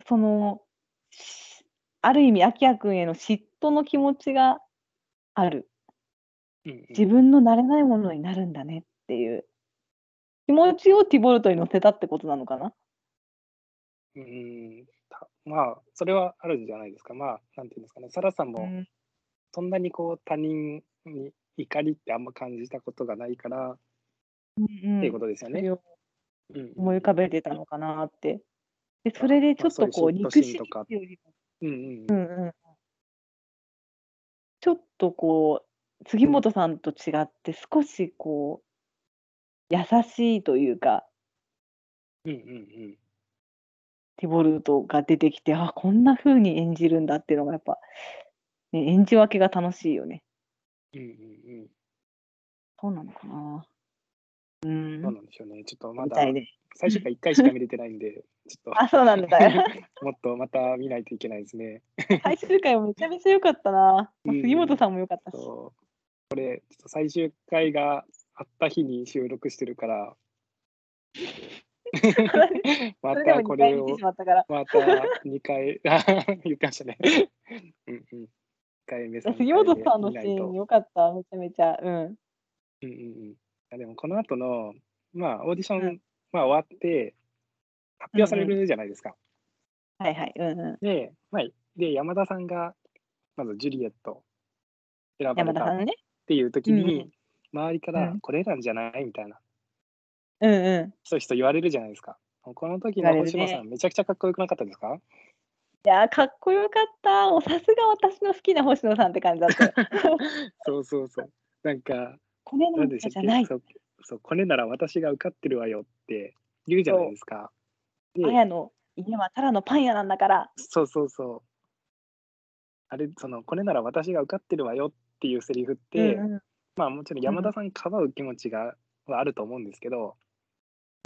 その、しある意味、アキヤ君への嫉妬の気持ちがある。自分のなれないものになるんだねっていう気持ちをティボルトに乗せたってことなのかな？うんたまあ、それはあるんじゃないですか。まあ、なんていうんですかね。サラさんもうんそんなにこう他人に怒りってあんま感じたことがないから、っうんていうことですよね。思い浮かべてたのかなって。で、それでちょっとこう、憎しみかうんうんう。んうん、ちょっとこう、杉本さんと違って少しこう、優しいというか、うんうんうん。ティボルトが出てきて、あ、こんな風に演じるんだっていうのがやっぱ、ね、演じ分けが楽しいよね。うんうんうん。そうなのかな。う。そうんなんでしょうね。ちょっとまだ。最終回1回しか見れてないんで、[laughs] ちょっあ、そうなんだ [laughs] もっとまた見ないといけないですね。[laughs] 最終回もめちゃめちゃ良かったな。杉本さんも良かったし。これ、ちょっと最終回があった日に収録してるから、ま [laughs] それでも2たこれをまったから。また2回、あ [laughs] 言ってましたね。うんうん。1回目、3回目杉本さんのシーン良かった。めちゃめちゃ。うん。うんうんうん。あでもこの後の、まあ、オーディション、うんまあ、終わって、発表されるじゃないですか。はいはい。うんうん。で、まあ、で、山田さんが、まずジュリエット選ばれたっ山田さんね。ていう時うんに、うん周りかうんらこれなんじゃない？みたいな、うんうん。そういう人言われるじゃないですか。この時の星野さん、めちゃくちゃかっこよくなかったですか？いやー、かっこよかった。もうさすが私の好きな星野さんって感じだったよ。[laughs] そうそうそう。なんか、これなんじゃない。け？そうそう、これなら私が受かってるわよって言うじゃないですか。であやの家はただのパン屋なんだから。そうそうそう。あれ、その、これなら私が受かってるわよっていうセリフって、うんうんまあもちろん山田さんかばう気持ちが、はあると思うんですけど、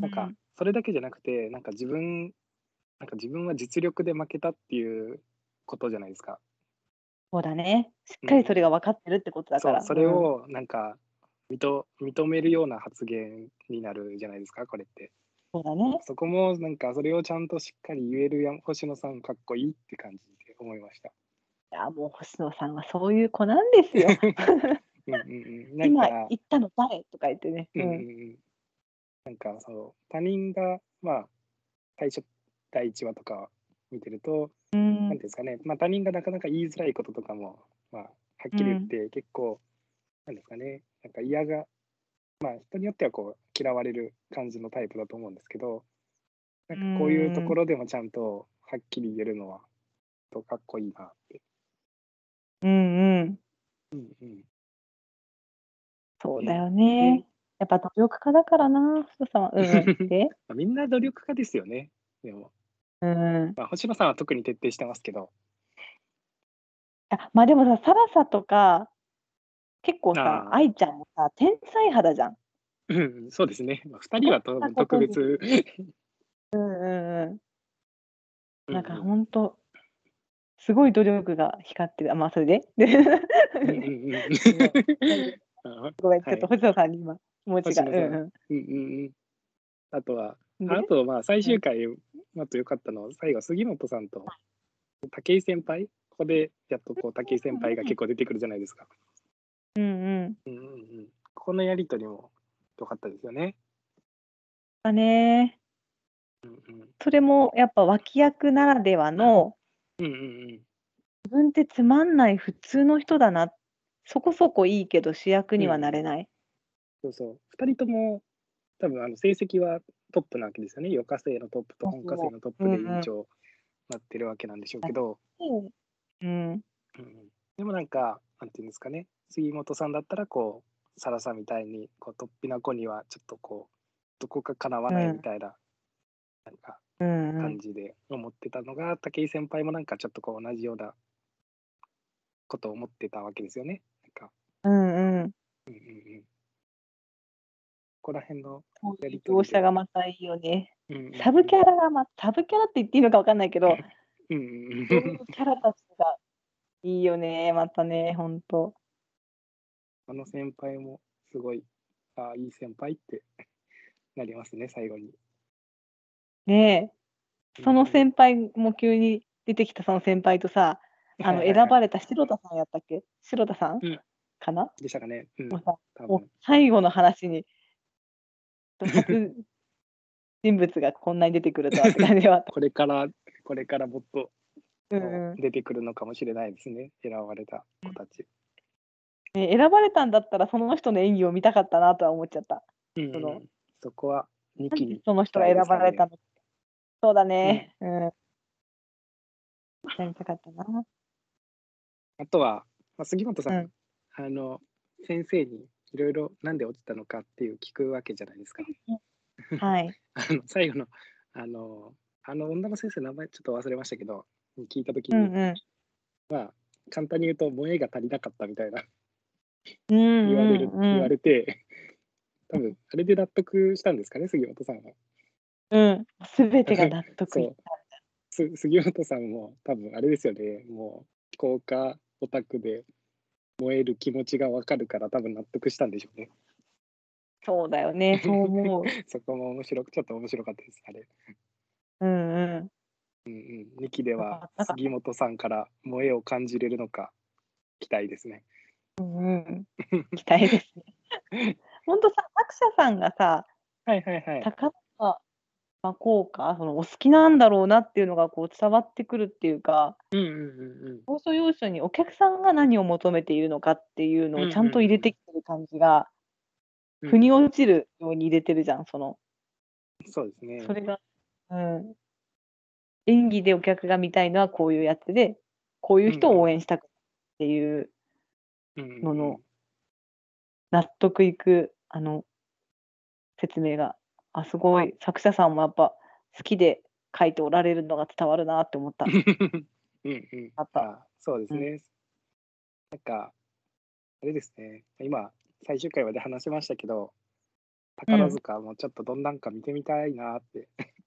なんかうんそれだけじゃなくて、なんか自分、なんか自分は実力で負けたっていうことじゃないですか。そうだね。しっかりそれが分かってるってことだから。そう、それをなんか認認めるような発言になるじゃないですか、これって。うん、そうだね。そこもなんかそれをちゃんとしっかり言えるや星野さんかっこいいって感じで思いました。いや、もう星野さんはそういう子なんですよ。うんうん [laughs] 今か、言ったの誰？とか言ってね。うんうんうん、なんかそう他人がまあ最初第1話とか見てると、うん。なんていうんですかね、まあ、他人がなかなか言いづらいこととかも、まあ、はっきり言って結構、なんですかね、なんか嫌が、まあ人によってはこう嫌われる感じのタイプだと思うんですけど、なんかこういうところでもちゃんとはっきり言えるのは、とかっこいいなって。うんうん。うんうん、そうだよね。やっぱ努力家だからな、星野さんは。うんうん。で、[laughs] まあみんな努力家ですよね。でも、うん。まあ、星野さんは特に徹底してますけど、あまあでもさ、サラサとか、結構さ愛ちゃんもさ、天才肌じゃん。うんそうですね、まあ、2人はと特別。[laughs] うんうんうん。なんかうほんと、すごい努力が光ってる。あ、まあそれで？ごめん、ちはいょっと星野さんに今、気持ちが。星野さんうんうん。うんうんうん。あとは、であとまあ最終回、あと良かったのは、最後、杉本さんと武井先輩、ここでやっとこう武井先輩が結構出てくるじゃないですか。うんうん。うんうんうん。このやりとりも良かったですよね。だね。うんうんそれもやっぱ脇役ならではの、うんうんうん。自分ってつまんない普通の人だな。そこそこいいけど主役にはなれない。そうそう。二人とも、多分あの成績はトップなわけですよね。余暇生のトップと本科生のトップでうんうん委員長になってるわけなんでしょうけど、うん。うんうんでもなんか、なんていうんですかね、杉本さんだったら、こう、サラさんみたいに、こう、突飛な子には、ちょっとこう、どこかかなわないみたいな、なんか、うんうん感じで思ってたのが、武井先輩もなんかちょっとこう、同じようなことを思ってたわけですよね。なんか、うんうん。うんうんうん。ここら辺の、やりとりがまたいいよね。うんうんうんサブキャラがまサブキャラって言っていいのかわかんないけど、うんうんそういうキャラたちがいいよね、またね、ほんと。あの先輩もすごい、ああ、いい先輩ってなりますね、最後に。ねえ、そのうん先輩も急に出てきたその先輩とさ、あの選ばれた白田さんやったっけ？白田さん？うんかな？でしたかね。うんもう、さ多もう分。最後の話に、[laughs] 初人物がこんなに出てくるとはって感じでは。[laughs] これから、これからもっとうんうん出てくるのかもしれないですね、選ばれた子たち。ね、選ばれたんだったらその人の演技を見たかったなとは思っちゃった。うんそのそこは2期に。その人が選ばれたの。そうだね。うん。やりたかったな。あとは、まあ、杉本さん、うんあの、先生にいろいろなんで落ちたのかっていう聞くわけじゃないですか。はい。[laughs] あの最後の、あの、あの女の先生の名前ちょっと忘れましたけど、聞いたときに、うんうん。まあ、簡単に言うと、萌えが足りなかったみたいなうん言われる、うん言われて、多分あれで納得したんですかね、杉本さんは。うん。すべてが納得 [laughs] 杉本さんも多分あれですよね、もう、効果オタクで燃える気持ちがわかるから、多分納得したんでしょうね。そうだよね。[laughs] そう思う。そこも面白く、ちょっと面白かったです、あれ。うんうん。うんうん、2期では杉本さんから萌えを感じれるのか、期待ですね。うんうん。期待ですね。[laughs] 本当さ、作者さんがさ、はいはいはい。高田真効果、そのお好きなんだろうなっていうのがこう伝わってくるっていうか、うんうんうんうん。放送要所にお客さんが何を求めているのかっていうのをちゃんと入れてきてる感じが、うん腑に落ちるように入れてるじゃん、その。そうですね。それが、うん。演技でお客が見たいのはこういうやつで、こういう人を応援したくっていううんうんうんのの納得いく、あの、説明が、あ、すごい、作者さんもやっぱ好きで書いておられるのが伝わるなって思った。[laughs] うんうん。あったあそうですね。なんか、あれですね。今、最終回まで話しましたけど、宝塚もちょっとどんなんか見てみたいなって、[laughs]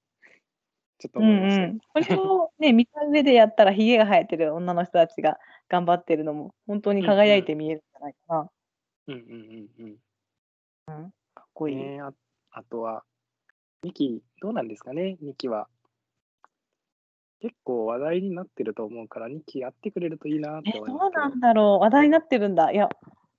ちょっとう思いました。んうん。これをね、見た上でやったら、ひげが生えてる女の人たちが頑張ってるのも、本当に輝いて見えるんじゃないかな。うんうんうんかっこいい。うん。ねああとは、2期、どうなんですかね、2期は。結構話題になってると思うから、2期やってくれるといいなってえ、思いますけど。どうなんだろう。話題になってるんだ。いや、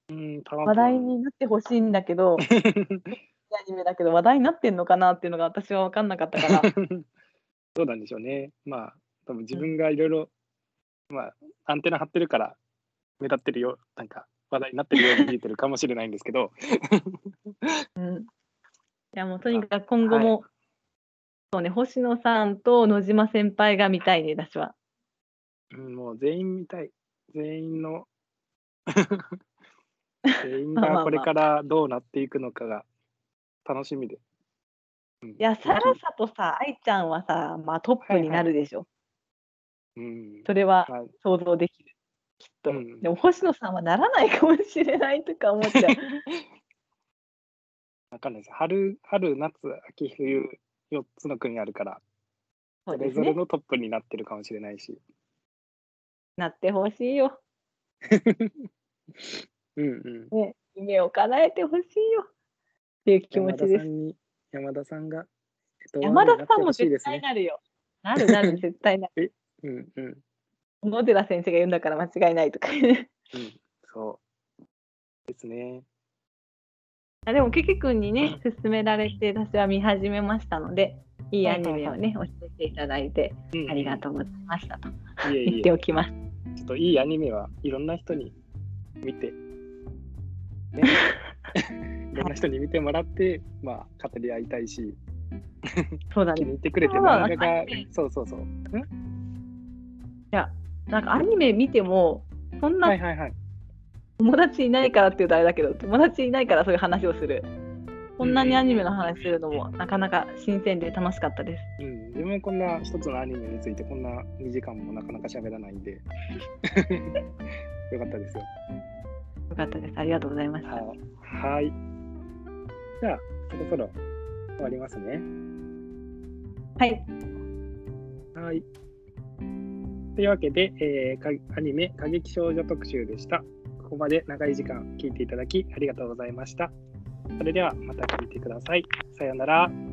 うん、多分話題になってほしいんだけど、アニメだけど、話題になってんのかなっていうのが私は分かんなかったから。[laughs] どうなんでしょうね。まあ、多分自分がいろいろ、まあ、アンテナ張ってるから、目立ってるよ、なんか、話題になってるように見えてるかもしれないんですけど、うん。いや、もうとにかく今後も、そうね、星野さんと野島先輩が見たいね、私は。うん、もう全員見たい。全員の、[laughs] 全員がこれからどうなっていくのかが楽しみで。うんいや、サラサとさ、愛ちゃんはさ、まあトップになるでしょ。うん。それはまあ想像できる。きっと。うんでも星野さんはならないかもしれないとか思っちゃう。[laughs] わかんないです。春、春、夏、秋、冬、4つの国あるから、それぞれ。のトップになってるかもしれないし。なってほしいよ。[laughs] うんうん。ね、夢を叶えてほしいよっていう気持ちです。山田さんが、えっと、山田さんも絶対なるよ。なるなる、[laughs] 絶対なる。えうんうん。小野寺先生が言うんだから間違いないとかうん、そう。ですね。あでも、けけくんにね、勧められて、私は見始めましたので、いいアニメをね、教えていただいて、ありがとうございました。と言っておきます。ちょっといいアニメはいろんな人に見て、ね、[laughs] いろんな人に見てもらって、まあ、語り合いたいし、そうだね。気に入ってくれて、漫画が、そうそうそう。ん？いや、なんかアニメ見ても、そんな、はいはいはい、友達いないからっていうとあれだけど、友達いないからそういう話をする。こんなにアニメの話するのもなかなか新鮮で楽しかったです。うん、自分こんな一つのアニメについてこんな2時間もなかなか喋らないんでよかったですよ。よかったです。ありがとうございました。はい。じゃあ、そろそろ終わりますね。はい。はい。というわけで、えー、アニメ過激少女特集でした。ここまで長い時間聞いていただきありがとうございました。それではまた聞いてください。さようなら。